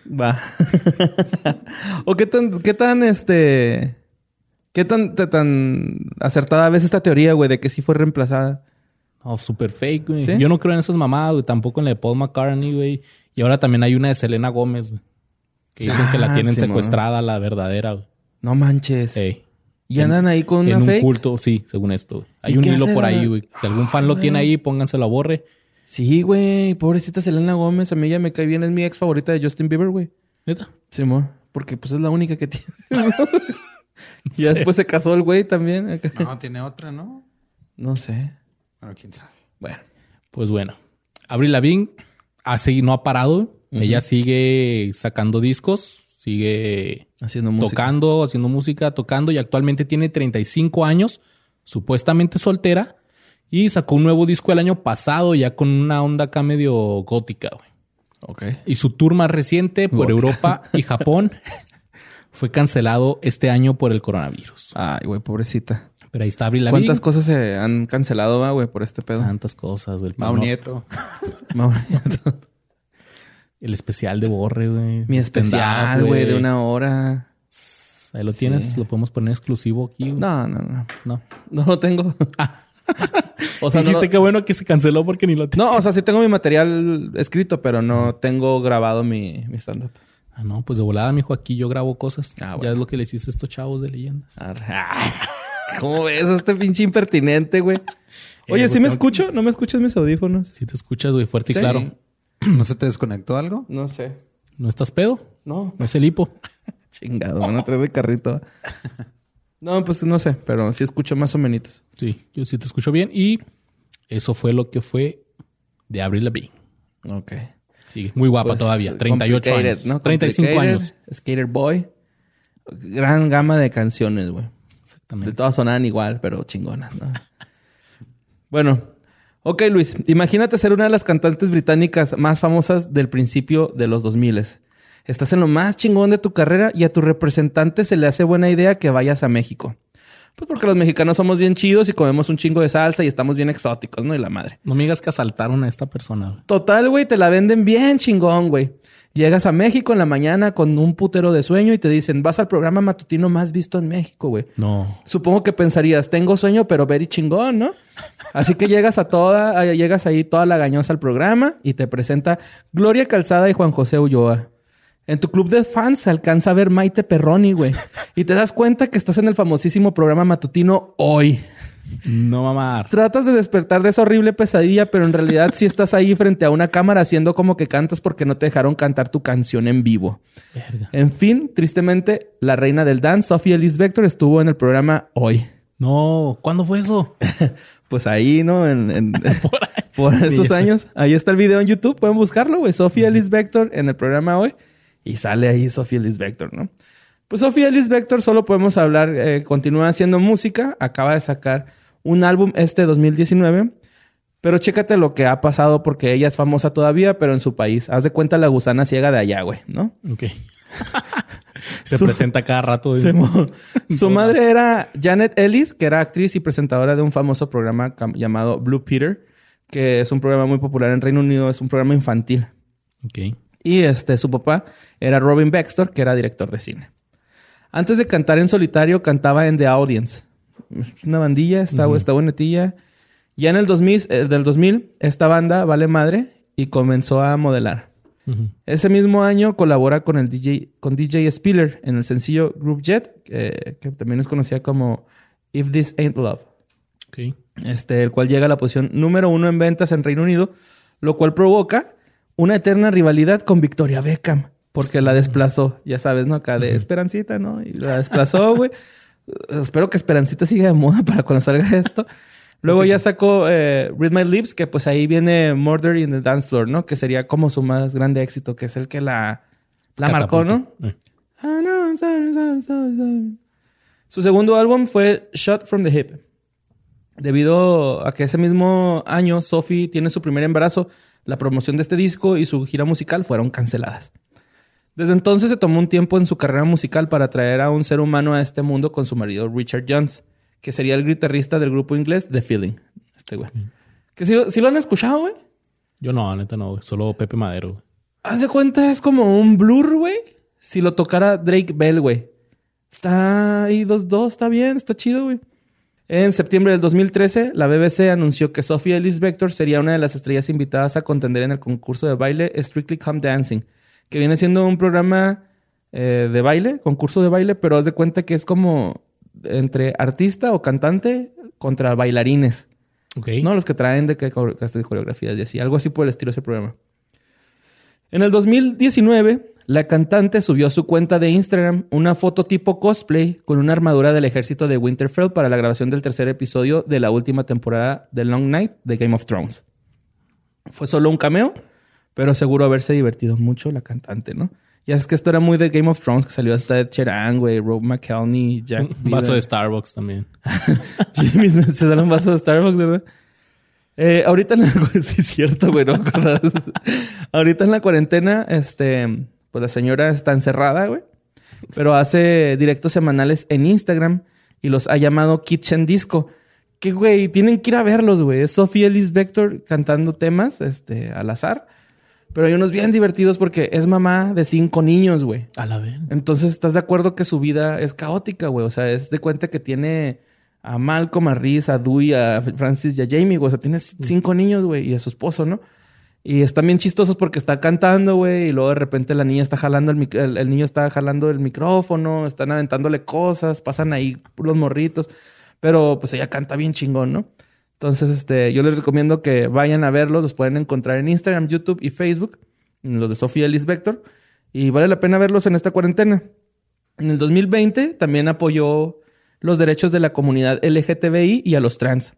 Va. [laughs] ¿O qué tan, qué tan, este... ¿Qué tan, te- tan acertada ves esta teoría, güey, de que sí fue reemplazada? No, super fake, güey. ¿Sí? Yo no creo en esas mamadas, güey. Tampoco en la de Paul McCartney, güey. Y ahora también hay una de Selena Gómez, Que dicen que la Ah, tienen secuestrada, la verdadera, güey. No manches. Ey. ¿Y andan ahí con En una un fake? culto, sí, según esto. Hay ¿Y un hilo por la- ahí, güey. Si algún fan lo tiene ahí, pónganselo a borre. Sí, güey. Pobrecita Selena Gómez. A mí ya me cae bien. Es mi ex favorita de Justin Bieber, güey. ¿Neta? Simón. Porque pues es la única que tiene. [laughs] y ya después se casó el güey también. No, tiene otra, ¿no? No sé. Bueno, quién sabe. Bueno. Pues bueno. Avril Lavigne seguido, no ha parado. Ella sigue sacando discos, sigue Haciendo música. tocando, haciendo música, tocando y actualmente tiene 35 años, supuestamente soltera y sacó un nuevo disco el año pasado ya con una onda acá medio gótica, güey. Ok. Y su tour más reciente por Gótica. Europa y [laughs] Japón fue cancelado este año por el coronavirus. Ay, güey, pobrecita. Pero ahí está Avril Lavigne. ¿Cuántas cosas se han cancelado, va, güey, por este pedo? Tantas cosas, güey. Mau No. Nieto. [laughs] Mauricio. El especial de Borre, güey. Mi especial, güey, de una hora. Ahí lo tienes, lo podemos poner exclusivo aquí. güey. No, no, no. no. No lo tengo. [laughs] O sea, no dijiste lo- que bueno que se canceló porque ni lo tienes. No, o sea, sí tengo mi material escrito, pero no tengo grabado mi, mi stand-up. Ah, no, pues de volada, mijo, aquí yo grabo cosas. Ah, Ya bueno. es lo que les hice a estos chavos de leyendas. Arre. [laughs] ¿Cómo ves a este pinche impertinente, güey? Oye, Eh, ¿sí güey, me escucho? ¿No me escuchas mis audífonos? Si te escuchas, güey, fuerte y Sí. claro. ¿No se te desconectó algo? No sé. ¿No estás pedo? No. ¿No es el hipo? [laughs] Chingado, van a traer de carrito. No, pues no sé, pero sí escucho más o menos. Sí, yo sí te escucho bien. Y eso fue lo que fue de Avril Lavigne. Ok. Sigue muy guapa Pues, todavía. 38 Complicated, años. ¿no? 35 Complicated, años. Skater Boy. Gran gama de canciones, güey. De todas sonaban igual, pero chingonas, ¿no? [laughs] bueno. Ok, Luis. Imagínate ser una de las cantantes británicas más famosas del principio de los 2000. Estás en lo más chingón de tu carrera y a tu representante se le hace buena idea que vayas a México. Pues porque los mexicanos somos bien chidos y comemos un chingo de salsa y estamos bien exóticos, ¿no? Y la madre. No me digas que asaltaron a esta persona. güey. Total, güey, te la venden bien chingón, güey. Llegas a México en la mañana con un putero de sueño y te dicen, vas al programa matutino más visto en México, güey. No. Supongo que pensarías, tengo sueño, pero very chingón, ¿no? Así que llegas a toda, a- llegas ahí toda la gañosa al programa y te presenta Gloria Calzada y Juan José Ulloa. En tu club de fans se alcanza a ver Maite Perroni, güey. Y te das cuenta que estás en el famosísimo programa matutino hoy. No mamar. Tratas de despertar de esa horrible pesadilla, pero en realidad sí estás ahí frente a una cámara haciendo como que cantas porque no te dejaron cantar tu canción en vivo. Verga. En fin, tristemente, la reina del dance, Sofía Ellis Vector, estuvo en el programa hoy. No. ¿Cuándo fue eso? [laughs] Pues ahí, ¿no? En, en- [laughs] Por [laughs] por estos años. Ahí está el video en YouTube. Pueden buscarlo, güey. Sofía Ellis Vector en el programa hoy. Y sale ahí Sofía Ellis Vector, ¿no? Pues Sofía Ellis Vector solo podemos hablar, eh, continúa haciendo música. Acaba de sacar un álbum este 2019. Pero chécate lo que ha pasado porque ella es famosa todavía, pero en su país. Haz de cuenta la gusana ciega de allá, güey, ¿no? Ok. [laughs] Se Su- presenta cada rato. [laughs] Su [laughs] madre era Janet Ellis, que era actriz y presentadora de un famoso programa llamado Blue Peter, que es un programa muy popular en Reino Unido, es un programa infantil. Ok. Y este, su papá era Robin Baxter, que era director de cine. Antes de cantar en solitario, cantaba en The Audience. Una bandilla, está, está bonetilla. Ya en el 2000, eh, del 2000, esta banda vale madre y comenzó a modelar. Ese mismo año colabora con el DJ, con DJ Spiller en el sencillo Group Jet, eh, que también es conocida como If This Ain't Love, Ok. este, el cual llega a la posición número uno en ventas en Reino Unido, lo cual provoca una eterna rivalidad con Victoria Beckham, porque la desplazó, ya sabes, ¿no? Acá de Esperancita, ¿no? Y la desplazó, [laughs] güey. Espero que Esperancita siga de moda para cuando salga esto. Luego ya sacó eh, Read My Lips, que pues ahí viene Murder in the Dance Floor, ¿no? Que sería como su más grande éxito, que es el que la, la marcó, ¿no? Eh. I know I'm sorry, sorry, sorry, sorry. Su segundo álbum fue Shot from the Hip. Debido a que ese mismo año Sophie tiene su primer embarazo, la promoción de este disco y su gira musical fueron canceladas. Desde entonces se tomó un tiempo en su carrera musical para traer a un ser humano a este mundo con su marido Richard Jones, que sería el guitarrista del grupo inglés The Feeling. Este güey. Que si, si lo han escuchado, güey. Yo no, neta no. güey. Solo Pepe Madero. güey. Haz de cuenta, es como un blur, güey. Si lo tocara Drake Bell, güey. Está ahí 2-2, está bien, está chido, güey. En septiembre del 2013, la BBC anunció que Sophie Ellis Vector sería una de las estrellas invitadas a contender en el concurso de baile Strictly Come Dancing, que viene siendo un programa eh, de baile, concurso de baile, pero haz de cuenta que es como entre artista o cantante contra bailarines. No, los que traen de que que coreografías y así. Algo así por el estilo de ese programa. En el 2019, la cantante subió a su cuenta de Instagram una foto tipo cosplay con una armadura del ejército de Winterfell para la grabación del tercer episodio de la última temporada de Long Night de Game of Thrones. Fue solo un cameo, pero seguro haberse divertido mucho la cantante, ¿no? Ya es que esto era muy de Game of Thrones, que salió hasta Ed Sheeran, güey, Rob McElhenney, Jack Un vaso de Starbucks también. [laughs] Jimmy se da un vaso de Starbucks, ¿verdad? Eh, ahorita en la... [laughs] Sí, es cierto, güey, no [laughs] ahorita en la cuarentena, este... Pues la señora está encerrada, güey. Pero hace directos semanales en Instagram y los ha llamado Kitchen Disco. Que, güey, tienen que ir a verlos, güey. Es Sofía Ellis Vector cantando temas, este, al azar. Pero hay unos bien divertidos porque es mamá de cinco niños, güey. A la vez. Entonces, ¿estás de acuerdo que su vida es caótica, güey? O sea, es de cuenta que tiene a Malcolm, a Reese, a Dewey, a Francis y a Jamie, güey. O sea, tiene cinco niños, güey, y a su esposo, ¿no? Y están bien chistosos porque está cantando, güey, y luego de repente la niña está jalando el, el niño está jalando el micrófono, están aventándole cosas, pasan ahí los morritos, pero pues ella canta bien chingón, ¿no? Entonces, este, yo les recomiendo que vayan a verlos, los pueden encontrar en Instagram, YouTube y Facebook, los de Sofía Liz Vector, y vale la pena verlos en esta cuarentena. En el 2020 también apoyó los derechos de la comunidad LGTBI y a los trans,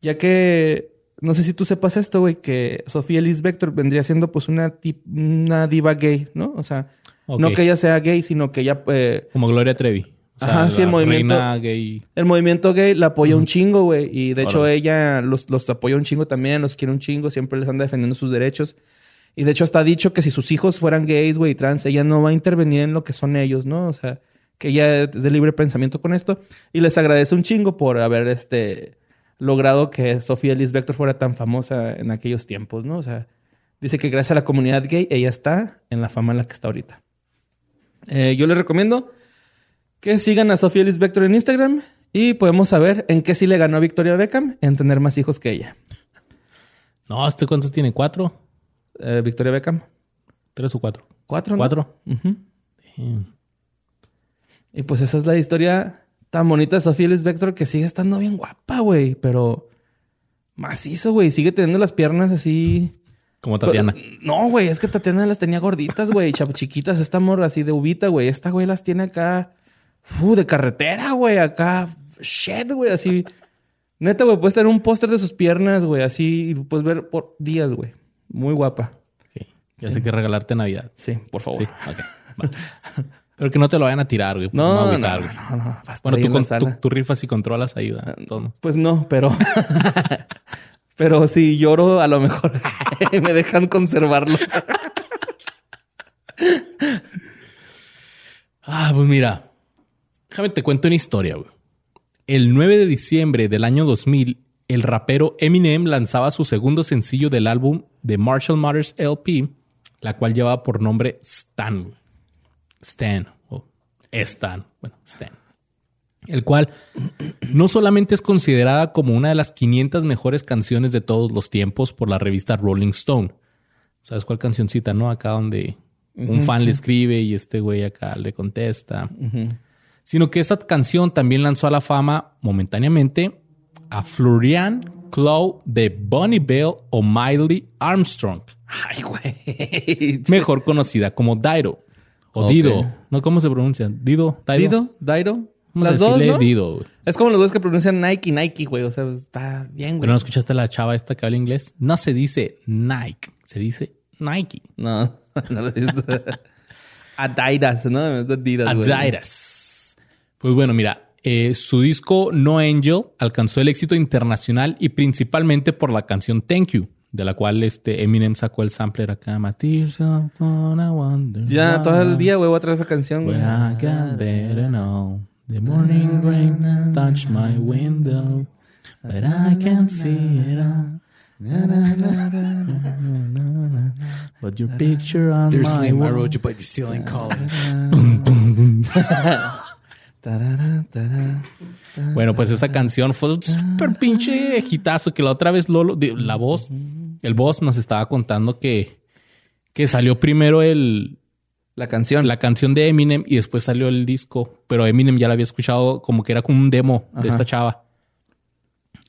ya que no sé si tú sepas esto, güey, que Sofía Liz Vector vendría siendo pues una, tip- una diva gay, ¿no? O sea, no que ella sea gay, sino que ella eh, Como Gloria Trevi. O Ajá, sí, el movimiento- gay. el movimiento gay la apoya un chingo, güey. Y de hecho Órale. ella los, los apoya un chingo también, los quiere un chingo, siempre les anda defendiendo sus derechos. Y de hecho hasta ha dicho que si sus hijos fueran gays, güey, y trans, ella no va a intervenir en lo que son ellos, ¿no? O sea, que ella es de libre pensamiento con esto. Y les agradece un chingo por haber este logrado que Sofía Liz Vector fuera tan famosa en aquellos tiempos, ¿no? O sea, dice que gracias a la comunidad gay ella está en la fama en la que está ahorita. Eh, yo les recomiendo que sigan a Sofía Liz Vector en Instagram y podemos saber en qué sí le ganó Victoria Beckham en tener más hijos que ella. No, ¿este cuántos tiene? ¿Cuatro? Eh, Victoria Beckham. ¿Tres o cuatro? Cuatro, ¿no? ¿Cuatro? Y pues esa es la historia tan bonita de Sofía Liz Vector que sigue estando bien guapa, güey. Pero macizo, güey. Sigue teniendo las piernas así. Como Tatiana. Pues, no, güey. Es que Tatiana las tenía gorditas, güey. [laughs] chiquitas. Esta morra así de ubita, güey. Esta güey las tiene acá. Fu, de carretera, güey. Acá. Shit, güey. Así. Neta, güey. Puedes tener un póster de sus piernas, güey. Así. Y puedes ver por días, güey. Muy guapa. Ok. Ya sé que regalarte Navidad. Sí, por favor. Sí, ok. va. Pero que no te lo vayan a tirar, güey. No, no, no, güey. no, no. Estar Bueno, tú, con- tú- tú rifas y controlas ahí, ¿verdad? Todo. Pues no, pero. [laughs] pero si lloro, a lo mejor [laughs] me dejan conservarlo. Ah, pues mira. Déjame te cuento una historia, güey. El 9 de diciembre del año 2000, el rapero Eminem lanzaba su segundo sencillo del álbum de Marshall Mathers LP, la cual llevaba por nombre Stan. güey. Stan. O Stan. Bueno, Stan. El cual no solamente es considerada como una de las 500 mejores canciones de todos los tiempos por la revista Rolling Stone. ¿Sabes cuál cancioncita, no? Acá donde un fan le escribe y este güey acá le contesta. Sino que esta canción también lanzó a la fama momentáneamente a Florian Clow de Bonnie Bell o Miley Armstrong, Ay, güey. mejor conocida como Dido o. Dido. ¿No cómo se pronuncia? Dido, Dido. ¿Dido? ¿Dairo? Vamos a Las dos, decirle ¿no? Dido. güey. Es como los dos que pronuncian Nike, Nike, güey. O sea, está bien, güey. Pero no escuchaste a la chava esta que habla inglés. No se dice Nike, se dice Nike. No, [laughs] no lo he visto. [laughs] Adidas, ¿no? Adidas, güey. Adidas. Pues bueno, mira, eh, su disco No Angel alcanzó el éxito internacional y principalmente por la canción Thank You, de la cual este Eminem sacó el sampler acá. "My tears are gonna wonder Ya why todo el día, güey, voy a traer esa canción, güey. When I got better now, the morning rain touched my window, but I can't see it all. But your picture on There's my name I wrote you, but you still ain't calling. Tarara, tarara. Bueno, pues esa canción fue un súper pinche hitazo que la otra vez Lolo, la voz, el boss nos estaba contando que, que salió primero el, La canción. la canción de Eminem y después salió el disco, pero Eminem ya la había escuchado como que era como un demo de Ajá. esta chava.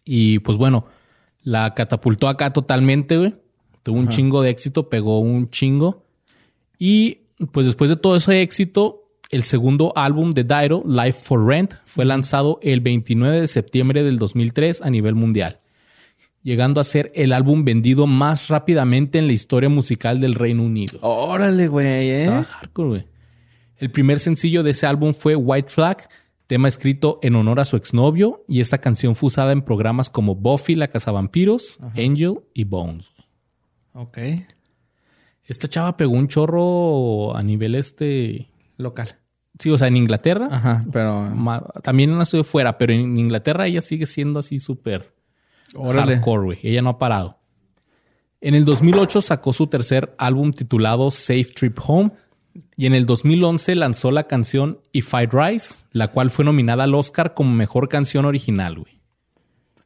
Y pues bueno, la catapultó acá totalmente, güey. Tuvo un chingo de éxito, pegó un chingo. Y pues después de todo ese éxito, el segundo álbum de Dido, Life for Rent, fue lanzado el 29 de septiembre del 2003 a nivel mundial, llegando a ser el álbum vendido más rápidamente en la historia musical del Reino Unido. Órale, güey, ¿eh? Estaba hardcore, güey. El primer sencillo de ese álbum fue White Flag, tema escrito en honor a su exnovio, y esta canción fue usada en programas como Buffy la Cazavampiros, Angel y Bones. Ok. Esta chava pegó un chorro a nivel este. Local. Sí, o sea, en Inglaterra. Ajá, pero... También nació fuera, pero en Inglaterra ella sigue siendo así súper hardcore, güey. Ella no ha parado. En el 2008 sacó su tercer álbum titulado Safe Trip Home y en el 2011 lanzó la canción If I Rise, la cual fue nominada al Oscar como mejor canción original, güey.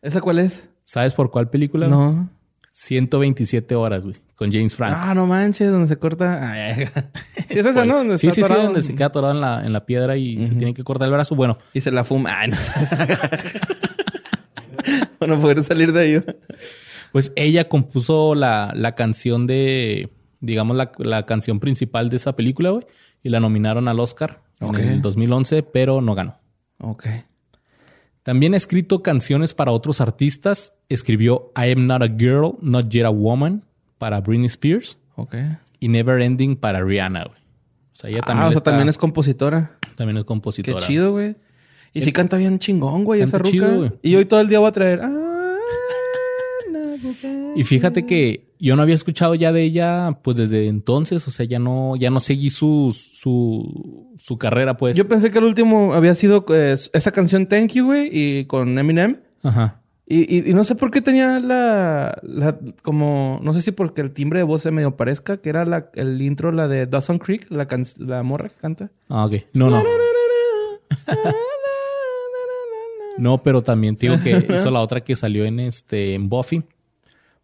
¿Esa cuál es? ¿Sabes por cuál película? No. 127 horas, güey, con James Franco. Ah, no manches, donde se corta. Ay, [laughs] sí, es esa, ¿no? Donde sí, sí, sí, donde se queda atorado en la, en la piedra y se tiene que cortar el brazo. Bueno, Y se la fuma. Ay, no. [laughs] bueno, poder salir de ahí. pues ella compuso la, la canción de, digamos, la, la canción principal de esa película, güey, y la nominaron al Oscar en el 2011, pero no ganó. Ok. También ha escrito canciones para otros artistas. Escribió I Am Not a Girl, Not Yet a Woman para Britney Spears Ok. y Never Ending para Rihanna, güey. O sea, ella también, ah, o sea, está- también es compositora. también es Qué compositora. chido, güey. Y sí canta bien chingón, güey, esa ruca. chido, güey. y hoy todo el día voy a traer. "Ah, Y fíjate que yo no había escuchado ya de ella pues desde entonces, o sea, ya no, ya no seguí su, su, su carrera, pues. Yo pensé que el último había sido eh, esa canción Thank You, güey, y con Eminem. Ajá. Y, y- y no sé por qué tenía la, la- como, no sé si porque el timbre de voz se medio parezca, que era la, el intro, la de Dawson Creek, la, can- la morra que canta. Ah, ok. No, no. No, pero también digo que [laughs] hizo la otra que salió en este en Buffy.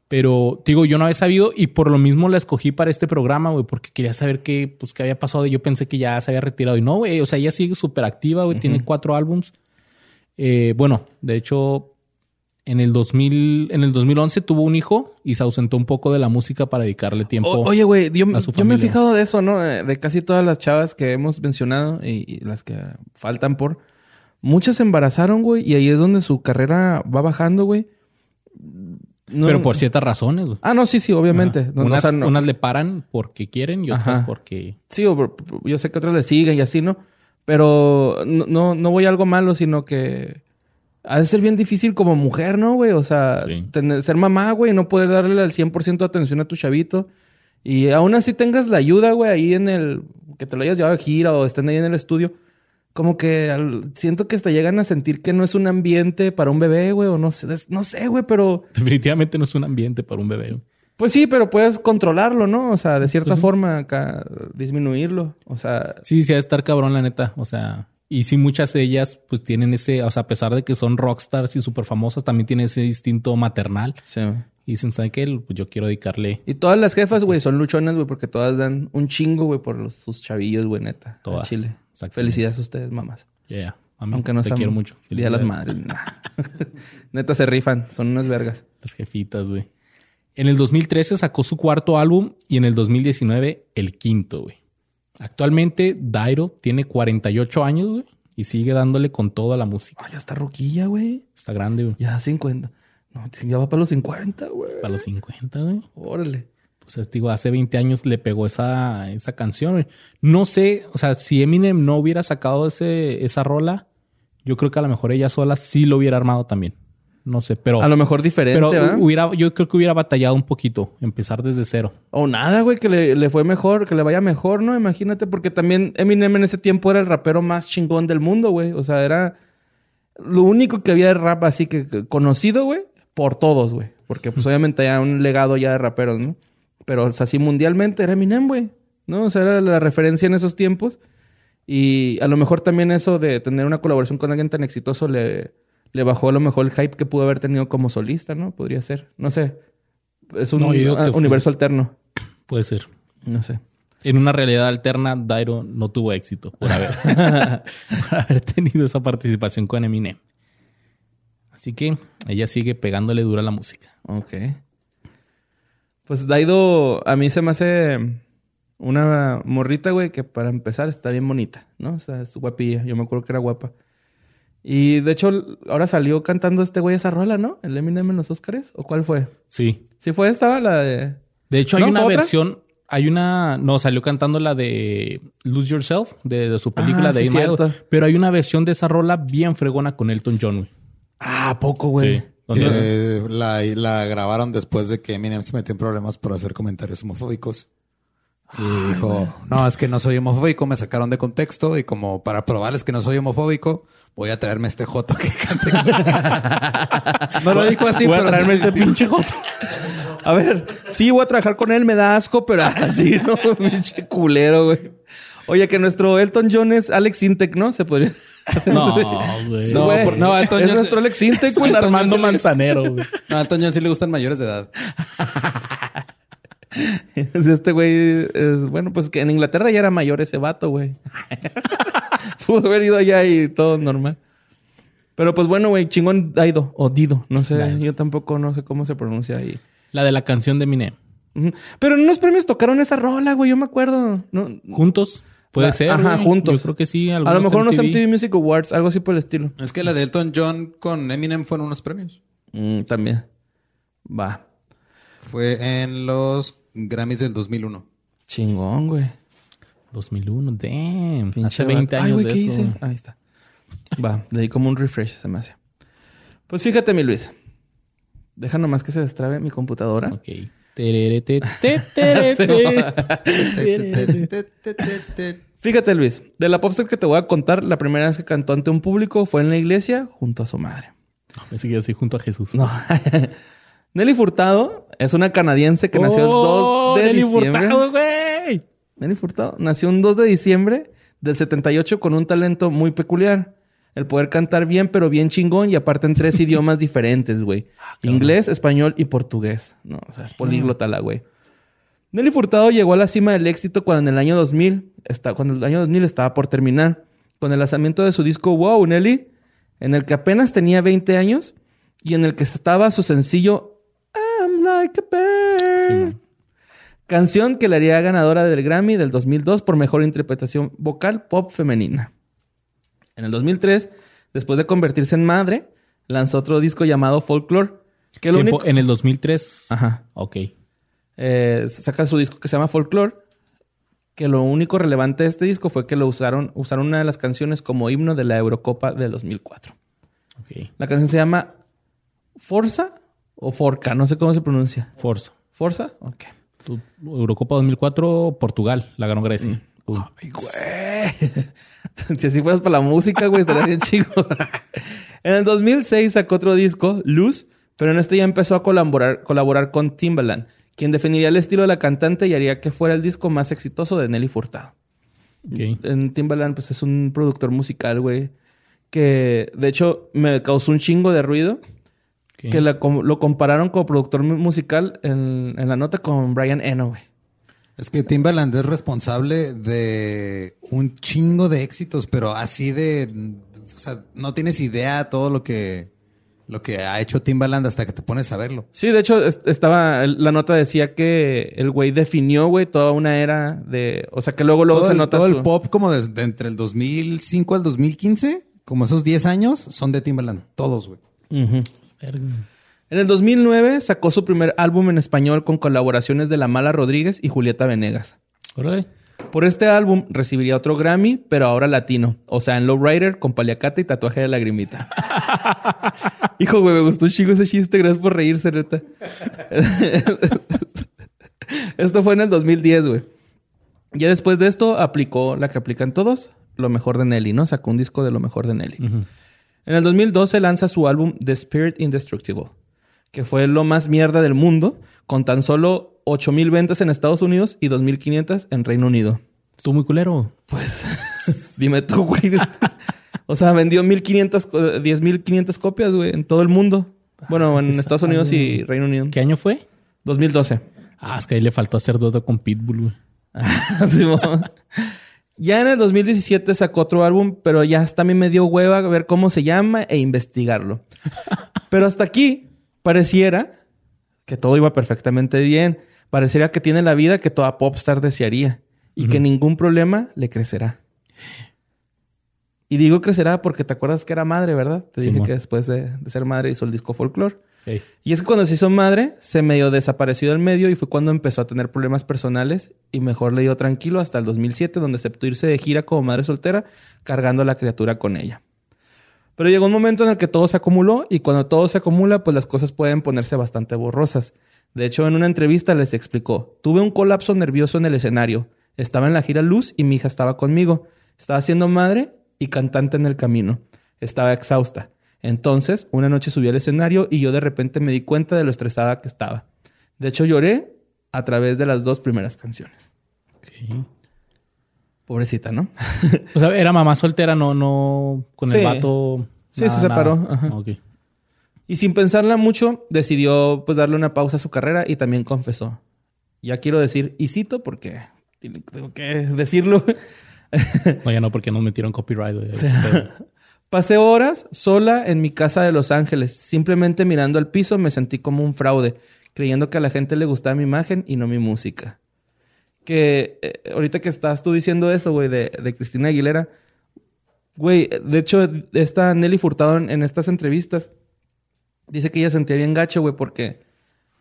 Pero digo, yo no había sabido y por lo mismo la escogí para este programa, güey, porque quería saber qué, pues, qué había pasado. Yo pensé que ya se había retirado y no, güey. O sea, ella sigue súper activa, güey. Tiene cuatro álbums. Eh, bueno, de hecho, en el 2000, en el 2011 tuvo un hijo y se ausentó un poco de la música para dedicarle tiempo. O- oye, güey, yo, me he fijado de eso, ¿no? Eh, De casi todas las chavas que hemos mencionado y, y las que faltan por. Muchas se embarazaron, güey, y ahí es donde su carrera va bajando, güey. No- pero por ciertas razones, güey. Ah, no, sí, sí, obviamente. No, o unas, sea, no- unas le paran porque quieren y otras Ajá. porque... Sí, yo sé que otras le siguen y así, ¿no? Pero no, no, no voy a algo malo, sino que ha de ser bien difícil como mujer, ¿no, güey? O sea, Sí. tener- ser mamá, güey, no poder darle al 100% de atención a tu chavito. Y aún así tengas la ayuda, güey, ahí en el... Que te lo hayas llevado de gira o estén ahí en el estudio. Como que al- siento que hasta llegan a sentir que no es un ambiente para un bebé, güey, o no sé, no sé, güey, pero... Definitivamente no es un ambiente para un bebé. güey. Pues sí, pero puedes controlarlo, ¿no? O sea, de cierta Pues sí. forma acá, disminuirlo. O sea, Sí, sí, ha de estar cabrón, la neta. O sea, y sí, muchas de ellas, pues tienen ese, o sea, a pesar de que son rockstars y súper famosas, también tienen ese instinto maternal. sí. Y dicen, ¿saben qué? Pues yo quiero dedicarle Y todas las jefas, güey, son luchonas, güey, porque todas dan un chingo, güey, por los- sus chavillos, güey, neta. Todas. Chile. Felicidades a ustedes, mamás. A mí Aunque no te quiero mucho. Día de las madres. nah. [laughs] neta, se rifan. Son unas vergas. Las jefitas, güey. En el 2013 sacó su cuarto álbum y en el 2019 el quinto, güey. Actualmente Dairo tiene 48 años, güey, y sigue dándole con toda la música. Ay, ya está roquilla, güey. Está grande, güey. Ya 50. No, ya va para los 50, güey. Para los 50, güey. Órale. Pues es, digo, hace 20 años le pegó esa, esa canción. güey. No sé, o sea, si Eminem no hubiera sacado ese, esa rola, yo creo que a lo mejor ella sola sí lo hubiera armado también. No sé, pero, A lo mejor diferente, pero ¿verdad? hubiera, yo creo que hubiera batallado un poquito, empezar desde cero. O nada, güey, que le, le fue mejor, que le vaya mejor, ¿no? Imagínate, porque también Eminem en ese tiempo era el rapero más chingón del mundo, güey. O sea, era lo único que había de rap así que, que conocido, güey, por todos, güey. Porque pues obviamente hay un legado ya de raperos, ¿no? Pero o sea, así mundialmente era Eminem, güey. ¿No? O sea, era la referencia en esos tiempos. Y a lo mejor también eso de tener una colaboración con alguien tan exitoso le, le bajó a lo mejor el hype que pudo haber tenido como solista, ¿no? Podría ser. No sé. Es un No, fue- universo alterno. Puede ser. No sé. En una realidad alterna, Dairo no tuvo éxito por haber, [laughs] por haber tenido esa participación con Eminem. Así que ella sigue pegándole dura la música. Ok. Pues Daido, a mí se me hace una morrita, güey, que para empezar está bien bonita, ¿no? O sea, es guapilla. Yo me acuerdo que era guapa. Y de hecho, ahora salió cantando este güey esa rola, ¿no? El Eminem en los Oscars. ¿O cuál fue? Sí. ¿Sí fue esta? La de... De hecho, hay ¿No? una versión, hay una, no, salió cantando la de Lose Yourself, de, de su película Ah, de sí, pero hay una versión de esa rola bien fregona con Elton John, güey. Ah, ¿a poco, güey. Sí. Donde- Que la, la grabaron después de que Eminem se metió en problemas por hacer comentarios homofóbicos. Y dijo, no, es que no soy homofóbico, me sacaron de contexto y como para probarles que no soy homofóbico, voy a traerme este joto que cante. no lo dijo así, Voy a pero traerme este pinche joto. A ver, sí, voy a trabajar con él, me da asco, pero así, [laughs] ¿no? Pinche culero, güey. Oye, que nuestro Elton John es Alex Intec, ¿no? Se podría. No, [laughs] güey. No, Güey, por- no, Elton es John- nuestro Alex Intec, [laughs] güey. Armando Manzanero, güey. No, a Antonio sí le gustan mayores de edad. Este güey, es- bueno, pues que en Inglaterra ya era mayor ese vato, güey. [laughs] Pudo haber ido allá y todo normal. Pero pues bueno, güey, chingón Daido o Dido, no sé, Daido. yo tampoco no sé cómo se pronuncia ahí. La de la canción de Eminem. Ujú. Pero en unos premios tocaron esa rola, güey, yo me acuerdo. No, ¿Juntos? Puede La- ser. ajá, güey. juntos. Yo creo que sí. a lo mejor unos MTV. MTV Music Awards, algo así por el estilo. Es que la de Elton John con Eminem fueron unos premios. Mm, también. Va. Fue en los Grammys del 2001. Chingón, güey. 2001, damn. Pinche Hace 20 vato. Ay, años güey, de ¿qué eso. hice? Ahí está. Va, le di como un refresh, se me hace. Pues fíjate, mi Luis. Deja nomás que se destrabe mi computadora. Ok. [laughs] Fíjate, Luis. De la popstar que te voy a contar, la primera vez que cantó ante un público fue en la iglesia junto a su madre. No, que iba así junto a Jesús. No. [laughs] Nelly Furtado es una canadiense que nació el 2 ¡Oh, de Nelly diciembre. Furtado, güey! Nelly Furtado nació un 2 de diciembre del 78 con un talento muy peculiar. El poder cantar bien, pero bien chingón y aparte en tres [laughs] idiomas diferentes, güey. Inglés, español y portugués. No, o sea, es políglota la güey. Nelly Furtado llegó a la cima del éxito cuando en el año 2000, está, cuando el año 2000 estaba por terminar, con el lanzamiento de su disco Wow, Nelly, en el que apenas tenía 20 años y en el que estaba su sencillo like a bird. Sí, man. Canción que la haría ganadora del Grammy del 2002 por mejor interpretación vocal pop femenina. En el 2003, después de convertirse en madre, lanzó otro disco llamado Folklore. Que lo único... En el 2003. Ajá. Ok. Eh, saca su disco que se llama Folklore. Que lo único relevante de este disco fue que lo usaron, usaron una de las canciones como himno de la Eurocopa del 2004. Ok. La canción se llama Forza o Forca, no sé cómo se pronuncia. Forza. ¿Forza? Ok. Tu- Eurocopa 2004, Portugal. La ganó Grecia. Uy. Ay, güey. [laughs] si así fueras para la música, güey, estaría bien chido. [laughs] en el 2006 sacó otro disco, Luz, pero en este ya empezó a colaborar, colaborar con Timbaland, quien definiría el estilo de la cantante y haría que fuera el disco más exitoso de Nelly Furtado. En Timbaland, pues es un productor musical, güey, que de hecho me causó un chingo de ruido. Que la lo compararon como productor mu- musical en, en la nota con Brian Eno, güey. Es que Timbaland es responsable de un chingo de éxitos, pero así de, o sea, no tienes idea todo lo que lo que ha hecho Timbaland hasta que te pones a verlo. Sí, de hecho, es- estaba, la nota decía que el güey definió, güey, toda una era de, o sea, que luego, luego todo se el, nota todo su- el pop como desde entre el 2005 al 2015, como esos 10 años, son de Timbaland, todos, güey. Verga. En el 2009 sacó su primer álbum en español con colaboraciones de La Mala Rodríguez y Julieta Venegas. Órale. Por este álbum recibiría otro Grammy, pero ahora latino. O sea, en Lowrider con paliacate y tatuaje de lagrimita. [laughs] Hijo, güey, me gustó un ese chiste. Gracias por reírse, neta. esto fue en el 2010, güey. Ya después de esto aplicó la que aplican todos, lo mejor de Nelly, ¿no? Sacó un disco de lo mejor de Nelly. En el 2012 lanza su álbum The Spirit Indestructible, que fue lo más mierda del mundo, con tan solo 8.000 ventas en Estados Unidos y 2.500 en Reino Unido. Estuvo muy culero. Pues, [laughs] dime tú, güey. [laughs] O sea, vendió 1.500, co- 10.500 copias, güey, en todo el mundo. Bueno, en esa Estados Unidos y. Reino Unido. ¿Qué año fue? 2012. Ah, es que ahí le faltó hacer dueto con Pitbull, güey. [laughs] Simón. Ya en el 2017 sacó otro álbum, pero ya hasta a mí me dio hueva ver cómo se llama e investigarlo. [laughs] pero hasta aquí pareciera que todo iba perfectamente bien. Pareciera que tiene la vida que toda popstar desearía y que ningún problema le crecerá. Y digo crecerá porque te acuerdas que era madre, ¿verdad? Te dije que después de, de ser madre hizo el disco Folklore. Y es que cuando se hizo madre, se medio desapareció del medio y fue cuando empezó a tener problemas personales y mejor le dio tranquilo hasta el 2007, donde aceptó irse de gira como madre soltera, cargando a la criatura con ella. Pero llegó un momento en el que todo se acumuló y cuando todo se acumula, pues las cosas pueden ponerse bastante borrosas. De hecho, en una entrevista les explicó, tuve un colapso nervioso en el escenario, estaba en la gira Luz y mi hija estaba conmigo, estaba siendo madre y cantante en el camino, estaba exhausta. Entonces, una noche subí al escenario y yo de repente me di cuenta de lo estresada que estaba. De hecho, lloré a través de las dos primeras canciones. Ok. Pobrecita, ¿no? O sea, era mamá soltera, no, no con el vato. Sí, se separó, ajá. Y sin pensarla mucho, decidió pues darle una pausa a su carrera y también confesó. Ya quiero decir, y cito porque tengo que decirlo. No, ya no, porque nos metieron copyright. güey. [laughs] Pero- Pasé horas sola en mi casa de Los Ángeles. Simplemente mirando al piso me sentí como un fraude, creyendo que a la gente le gustaba mi imagen y no mi música. Que eh, ahorita que estás tú diciendo eso, güey, de, Cristina Aguilera, güey, de hecho, esta Nelly Furtado en, estas entrevistas dice que ella sentía bien gacho, güey, porque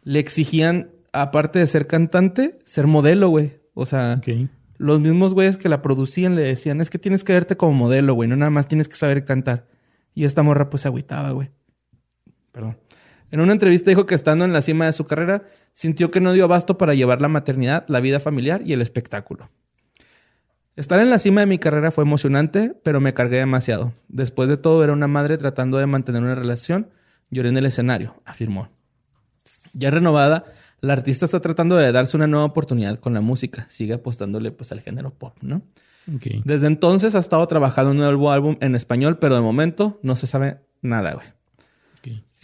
le exigían, aparte de ser cantante, ser modelo, güey. O sea, ok. Los mismos güeyes que la producían le decían, es que tienes que verte como modelo, güey, no nada más tienes que saber cantar. Y esta morra pues se agüitaba, güey. Perdón. En una entrevista dijo que estando en la cima de su carrera, sintió que no dio abasto para llevar la maternidad, la vida familiar y el espectáculo. Estar en la cima de mi carrera fue emocionante, pero me cargué demasiado. Después de todo, era una madre tratando de mantener una relación. Lloré en el escenario, afirmó. Ya renovada, la artista está tratando de darse una nueva oportunidad con la música. Sigue apostándole pues al género pop, ¿no? Desde entonces ha estado trabajando en un nuevo álbum en español, pero de momento no se sabe nada, güey.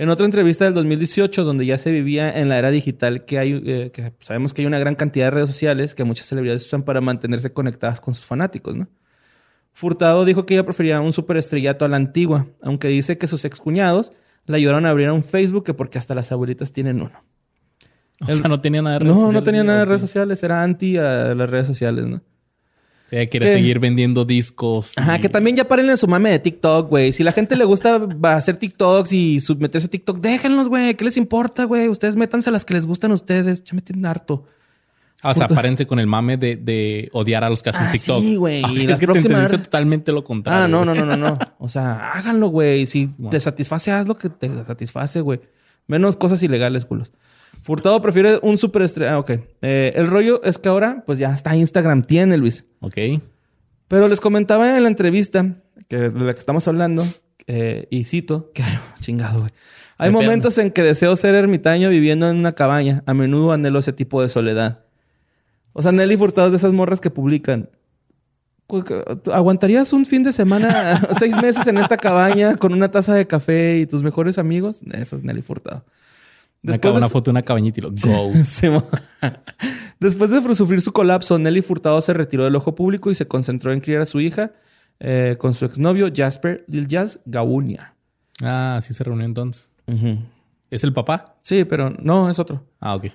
En otra entrevista del 2018, donde ya se vivía en la era digital, que hay, eh, que sabemos que hay una gran cantidad de redes sociales que muchas celebridades usan para mantenerse conectadas con sus fanáticos, ¿no? Furtado dijo que ella prefería un superestrellato a la antigua, aunque dice que sus excuñados la ayudaron a abrir un Facebook que porque hasta las abuelitas tienen uno. O sea, no tenía nada de redes No, no sociales, tenía nada de redes sociales, era anti a las redes sociales, ¿no? O sea, quiere seguir vendiendo discos. Ajá, que también ya paren en su mame de TikTok, güey. Si la gente le gusta [laughs] hacer TikToks y meterse a TikTok, déjenlos, güey. ¿Qué les importa, güey? Ustedes métanse a las que les gustan a ustedes. Ya me tienen harto. Ah, o sea, párense con el mame de, de odiar a los que hacen Ah, TikTok. sí, güey. Ah, es que próximas- te entendiste totalmente lo contrario. Ah, no, no, no, no, no. [laughs] O sea, háganlo, güey. Si Bueno. te satisface, haz lo que te satisface, güey. Menos cosas ilegales, culos. Furtado prefiere un superestrella. Ah, ok. Eh, el rollo es que ahora, pues ya está Instagram tiene, Luis. Ok. Pero les comentaba en la entrevista que de la que estamos hablando, eh, y cito, que chingado, güey. Hay Depende. momentos en que deseo ser ermitaño viviendo en una cabaña. A menudo anhelo ese tipo de soledad. O sea, Nelly Furtado es de esas morras que publican. ¿Aguantarías un fin de semana, [laughs] seis meses en esta cabaña con una taza de café y tus mejores amigos? Eso es Nelly Furtado. Me Después de una su- foto de una cabañita y lo go. [laughs] [laughs] Después de sufrir su colapso, Nelly Furtado se retiró del ojo público y se concentró en criar a su hija eh, con su exnovio Jasper Lil Jazz Gaunia. ah, sí se reunió entonces. ¿Es el papá? Sí, pero no, es otro. Ah, ok.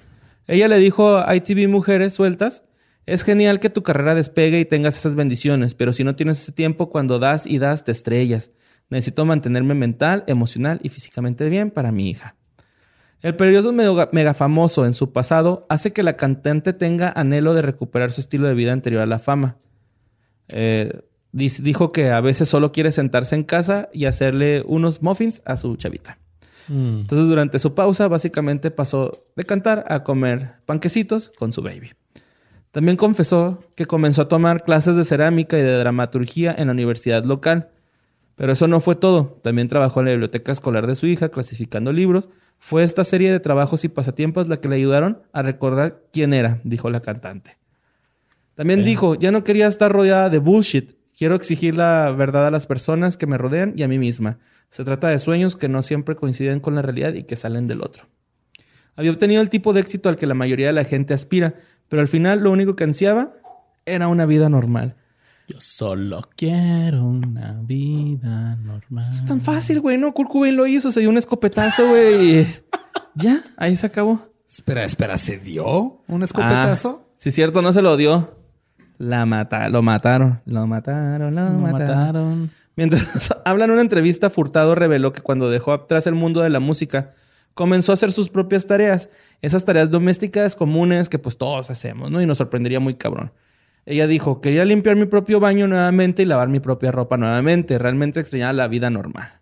Ella le dijo a ITV Mujeres Sueltas, es genial que tu carrera despegue y tengas esas bendiciones, pero si no tienes ese tiempo, cuando das y das, te estrellas. Necesito mantenerme mental, emocional y físicamente bien para mi hija. El periodo mega, famoso en su pasado hace que la cantante tenga anhelo de recuperar su estilo de vida anterior a la fama. Eh, dijo que a veces solo quiere sentarse en casa y hacerle unos muffins a su chavita. Mm. Entonces, durante su pausa, básicamente pasó de cantar a comer panquecitos con su baby. También confesó que comenzó a tomar clases de cerámica y de dramaturgia en la universidad local. Pero eso no fue todo. También trabajó en la biblioteca escolar de su hija, clasificando libros. Fue esta serie de trabajos y pasatiempos la que le ayudaron a recordar quién era, dijo la cantante. También dijo, ya no quería estar rodeada de bullshit. Quiero exigir la verdad a las personas que me rodean y a mí misma. Se trata de sueños que no siempre coinciden con la realidad y que salen del otro. Había obtenido el tipo de éxito al que la mayoría de la gente aspira, pero al final lo único que ansiaba era una vida normal. Yo solo quiero una vida normal. Es tan fácil, güey, ¿no? Kurt Cobain lo hizo, se dio un escopetazo, güey. y [laughs] Ya, ahí se acabó. Espera, espera, ¿se dio un escopetazo? Ah, sí, cierto, no se lo dio. La mata lo mataron, lo mataron, lo, Lo mataron. mataron. Mientras [laughs] habla en una entrevista, Furtado reveló que cuando dejó atrás el mundo de la música, comenzó a hacer sus propias tareas. Esas tareas domésticas comunes que pues todos hacemos, ¿no? Y nos sorprendería muy cabrón. Ella dijo, quería limpiar mi propio baño nuevamente y lavar mi propia ropa nuevamente. Realmente extrañaba la vida normal.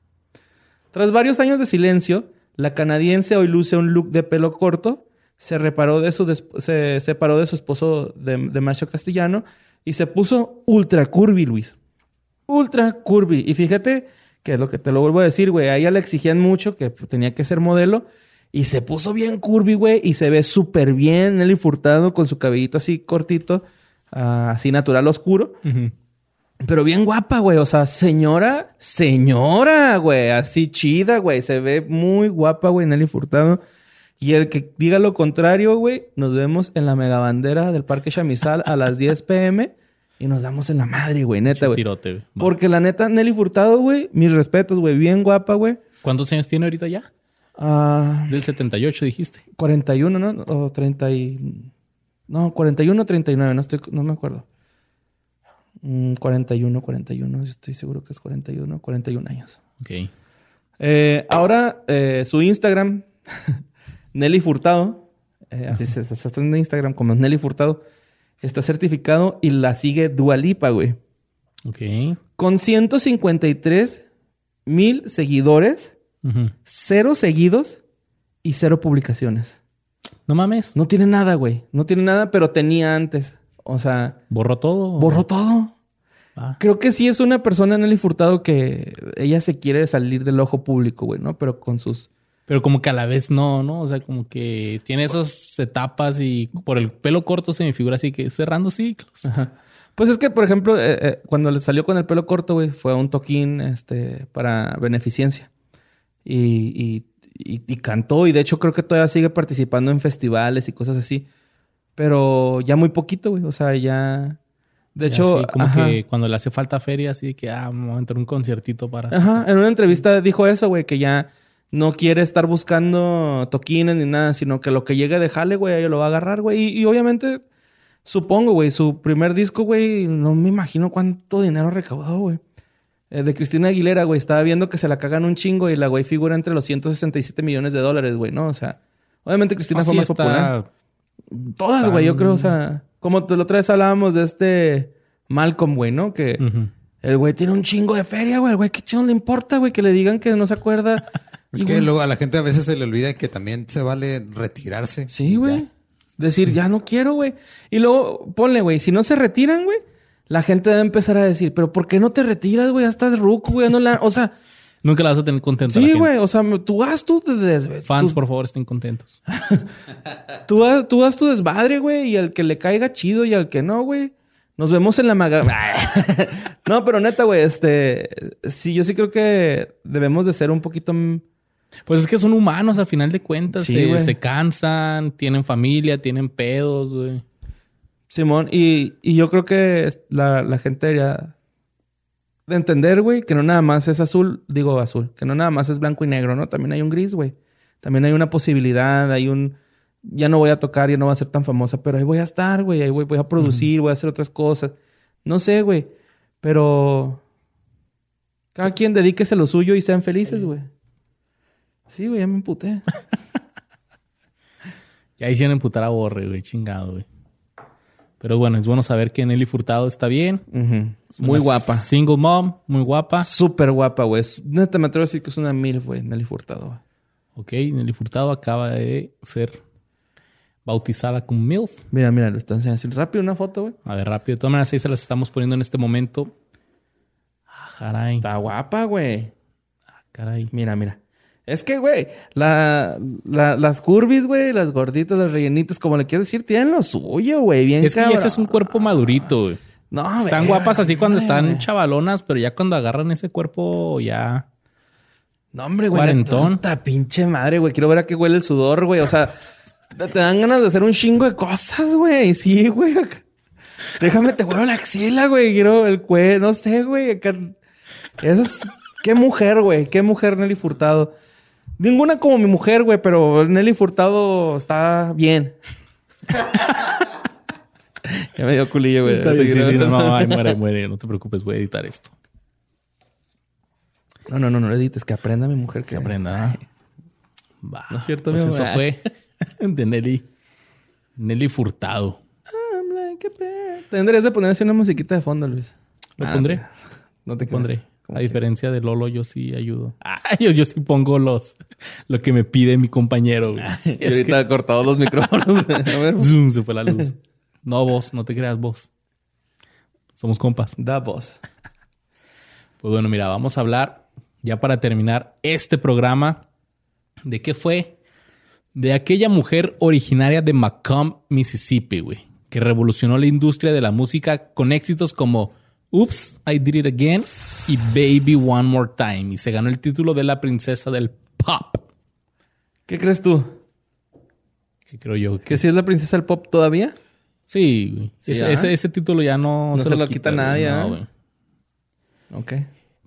Tras varios años de silencio, la canadiense hoy luce un look de pelo corto, se, reparó de su se separó de su esposo de, de macho castellano y se puso ultra curvy, Luis. Ultra curvy. Y fíjate que es lo que te lo vuelvo a decir, güey. A ella le exigían mucho que tenía que ser modelo. Y se puso bien curvy, güey. Y se ve súper bien Nelly Furtado con su cabellito así cortito, ah, así natural oscuro. Pero bien guapa, güey. O sea, señora, señora, güey. Así chida, güey. Se ve muy guapa, güey, Nelly Furtado. Y el que diga lo contrario, güey, nos vemos en la megabandera del Parque Chamizal a las 10 [laughs] pm y nos damos en la madre, güey, neta, güey. Porque la neta, Nelly Furtado, güey, mis respetos, güey, bien guapa, güey. ¿Cuántos años tiene ahorita ya? Ah, Del 78 dijiste. 41, ¿no? O 30 y... No, 41 o 39, no, estoy, no me acuerdo. Mm, 41, 41, yo estoy seguro que es 41, 41 años. Ok. Eh, ahora, eh, su Instagram, [laughs] Nelly Furtado, eh, así se, se está en Instagram como Nelly Furtado, está certificado y la sigue Dualipa, güey. Ok. Con 153 mil seguidores, cero seguidos y cero publicaciones. No mames. No tiene nada, güey. No tiene nada, pero tenía antes. O sea, ¿Borró todo? borró todo. Ah. Creo que sí es una persona, Nelly Furtado, que ella se quiere salir del ojo público, güey, ¿no? Pero con sus... Pero como que a la vez no, ¿no? O sea, como que tiene esas etapas y por el pelo corto se me figura así que cerrando ciclos. Ajá. Pues es que, por ejemplo, eh, eh, cuando le salió con el pelo corto, güey, fue a un toquín este, para beneficencia. Y, y, y- y cantó, y de hecho creo que todavía sigue participando en festivales y cosas así. Pero ya muy poquito, güey. O sea, ya. De Ya hecho, así como ajá. que cuando le hace falta feria, así que, ah, vamos a entrar un conciertito para... Ajá, en una entrevista dijo eso, güey, que ya no quiere estar buscando toquines ni nada, sino que lo que llegue de jale, güey, lo va a agarrar, güey. Y, y obviamente, supongo, güey, su primer disco, güey, no me imagino cuánto dinero recaudó, güey. Eh, de Cristina Aguilera, güey, estaba viendo que se la cagan un chingo y la güey figura entre los 167 millones de dólares, güey, ¿no? O sea, obviamente Cristina fue más está- popular. Todas, güey, yo creo, o sea, como lo otra vez hablábamos de este Malcolm, güey, ¿no? Que el güey tiene un chingo de feria, güey. El güey, ¿qué chingo le importa, güey? Que le digan que no se acuerda. [laughs] Es Y, que güey, luego a la gente a veces se le olvida que también se vale retirarse. Sí, güey. ya. Decir, ya no quiero, güey. Y luego, ponle, güey, si no se retiran, güey, la gente debe empezar a decir, pero ¿por qué no te retiras, güey? Ya estás ruco, güey. No la... O sea, Nunca la vas a tener contenta. sí, güey. O sea, tú haz tu... des- Fans, por favor, estén contentos. [laughs] Tú, haz, tú haz tu desmadre, güey. Y al que le caiga chido y al que no, güey. Nos vemos en la maga... [laughs] no, pero neta, güey, este... Sí, yo sí creo que debemos de ser un poquito... Pues es que son humanos a final de cuentas. Sí, se cansan, tienen familia, tienen pedos, güey. Simón, y, y yo creo que la, la gente debería de entender, güey, que no nada más es azul, digo azul, que no nada más es blanco y negro, ¿no? También hay un gris, güey. También hay una posibilidad, hay un... Ya no voy a tocar, ya no voy a ser tan famosa, pero ahí voy a estar, güey, ahí voy, voy a producir, voy a hacer otras cosas. No sé, güey, pero... Cada quien dedíquese a lo suyo y sean felices, güey. Sí, güey, ya me emputé. [laughs] Y ahí hicieron emputar a Borre, güey. Chingado, güey. Pero bueno, es bueno saber que Nelly Furtado está bien. Muy guapa. Single mom, muy guapa. Súper guapa, güey. Neta, me atrevo a decir que es una mil, güey, Nelly Furtado. Ok, Nelly Furtado acaba de ser bautizada como MILF. Mira, mira, lo están enseñando así rápido una foto, güey. A ver, rápido. De todas maneras, ahí se las estamos poniendo en este momento. Ah, caray. Está guapa, güey. Ah, caray. Mira, mira. Es que, güey, la, la- las curvis, güey, las gorditas, las rellenitas, como le quieres decir, tienen lo suyo, güey. Bien Es que ese es un cuerpo madurito, güey. No, Están guapas así cuando están chavalonas, pero ya cuando agarran ese cuerpo ya... No, hombre, güey. Cuarentón. Puta pinche madre, güey. Quiero ver a qué huele el sudor, güey. O sea, te, dan ganas de hacer un chingo de cosas, güey. Sí, güey. Déjame, te huelo la axila, güey. Quiero el cuello. No sé, güey. Eso es... Qué mujer, güey. Qué mujer Nelly Furtado. Ninguna como mi mujer, güey, pero Nelly Furtado está bien. [laughs] ya me dio culillo, güey. Está bien, sí, sí, no, no, ay, muere, muere. No te preocupes, voy a editar esto. No, no, no, no le edites. Que aprenda mi mujer que Que aprenda. Va. No es cierto, Pues mi eso fue [laughs] de Nelly. Nelly Furtado. Like a bird. Tendrías de poner así una musiquita de fondo, Luis. Lo Ah, pondré. No te Lo pondré. A que- diferencia de Lolo, yo sí ayudo. [laughs] Ah, [laughs] yo, yo sí pongo los lo que me pide mi compañero. güey. Y Es ahorita ha cortado los micrófonos. A ver. [laughs] zoom, se fue la luz. No vos, no te creas vos. Somos compas. Da voz. Pues bueno, mira, vamos a hablar ya para terminar este programa de qué fue de aquella mujer originaria de Macomb, Mississippi, güey, que revolucionó la industria de la música con éxitos como Oops, I Did It Again y Baby One More Time y se ganó el título de la princesa del pop. ¿Qué crees tú? Que creo yo que ¿Que si es la princesa del pop todavía? sí, güey. Sí, ese, ese- ese título ya no, No se lo quita nadie, No, güey. Ok.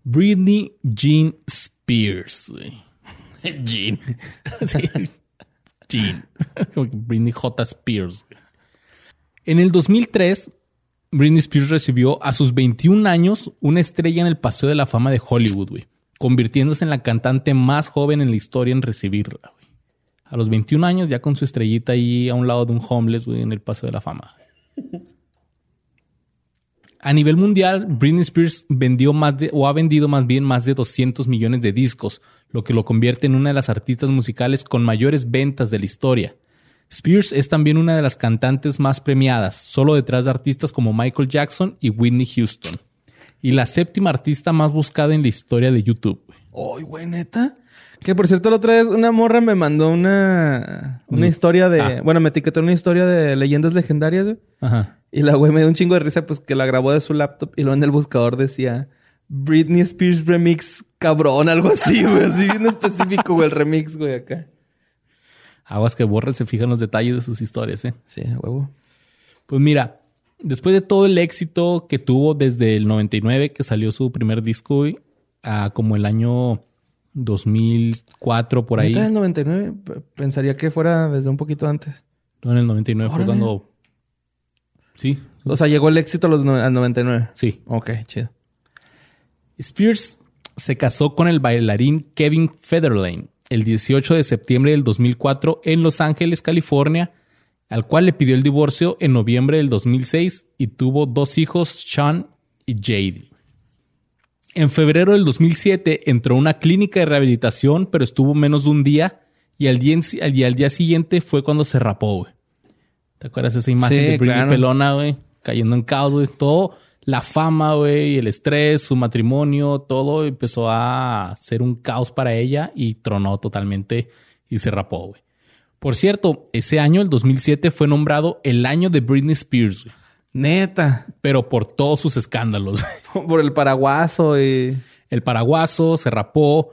Britney Jean Spears, güey. [laughs] Jean. [laughs] sí. Jean. [laughs] Britney J. Spears. güey. En el 2003, Britney Spears recibió a sus 21 años una estrella en el Paseo de la Fama de Hollywood, güey. Convirtiéndose en la cantante más joven en la historia en recibirla, güey. A los 21 años, ya con su estrellita ahí a un lado de un homeless, güey, en el Paseo de la Fama. A nivel mundial, Britney Spears vendió más de, o ha vendido más bien más de 200 millones de discos, lo que lo convierte en una de las artistas musicales con mayores ventas de la historia. Spears es también una de las cantantes más premiadas, solo detrás de artistas como Michael Jackson y Whitney Houston. Y la séptima artista más buscada en la historia de YouTube. Ay, güey, neta. Que por cierto, la otra vez una morra me mandó una, una Mm. historia de. Ah. Bueno, me etiquetó una historia de leyendas legendarias, güey. Ajá. Y la güey me dio un chingo de risa, pues que la grabó de su laptop y luego en el buscador decía Britney Spears Remix cabrón, algo así, güey. Así en específico, güey, el remix, güey, acá. Aguas que borren se fijan los detalles de sus historias, ¿eh? Sí, huevo. Pues mira, después de todo el éxito que tuvo desde el 99, que salió su primer disco, a como el año 2004, por ahí. ¿Neta del 99? P- Pensaría que fuera desde un poquito antes. No, en el 99 fue cuando... Sí, O sea, llegó el éxito al 99. sí. Ok, chido. Spears se casó con el bailarín Kevin Federline el 18 de septiembre del 2004 en Los Ángeles, California, al cual le pidió el divorcio en noviembre del 2006 y tuvo dos hijos, Sean y Jade. En febrero del 2007 entró a una clínica de rehabilitación, pero estuvo menos de un día y al día, y al día siguiente fue cuando se rapó, güey. ¿Te acuerdas esa imagen Sí, de Britney claro. Pelona, güey? Cayendo en caos, güey. Todo, la fama, güey, el estrés, su matrimonio, todo empezó a ser un caos para ella y tronó totalmente y se rapó, güey. Por cierto, ese año, el 2007, fue nombrado el año de Britney Spears, güey. Neta. Pero por todos sus escándalos. [laughs] [laughs] Por el paraguaso y... El paraguaso se rapó.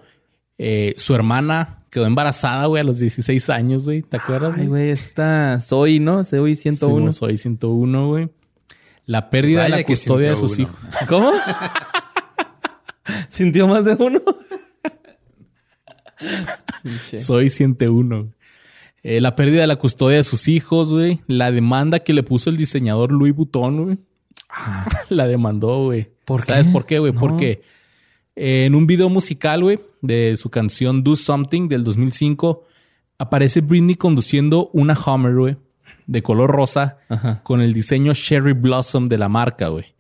eh, su hermana quedó embarazada, güey, a los 16 años, güey. ¿Te acuerdas? Ay, güey, esta Soy, ¿no? Soy 101. Simón, Soy 101, güey. La pérdida de la custodia de sus uno. hijos. ¿Cómo? [laughs] ¿Sintió más de uno? Soy 101. Eh, la pérdida de la custodia de sus hijos, güey. La demanda que le puso el diseñador Louis Vuitton, güey. [laughs] la demandó, güey. ¿Por ¿Sabes por qué, güey? No. Porque eh, en un video musical, güey, de su canción Do Something del 2005, aparece Britney conduciendo una Hummer, güey, de color rosa, Ajá. con el diseño Cherry Blossom de la marca, güey.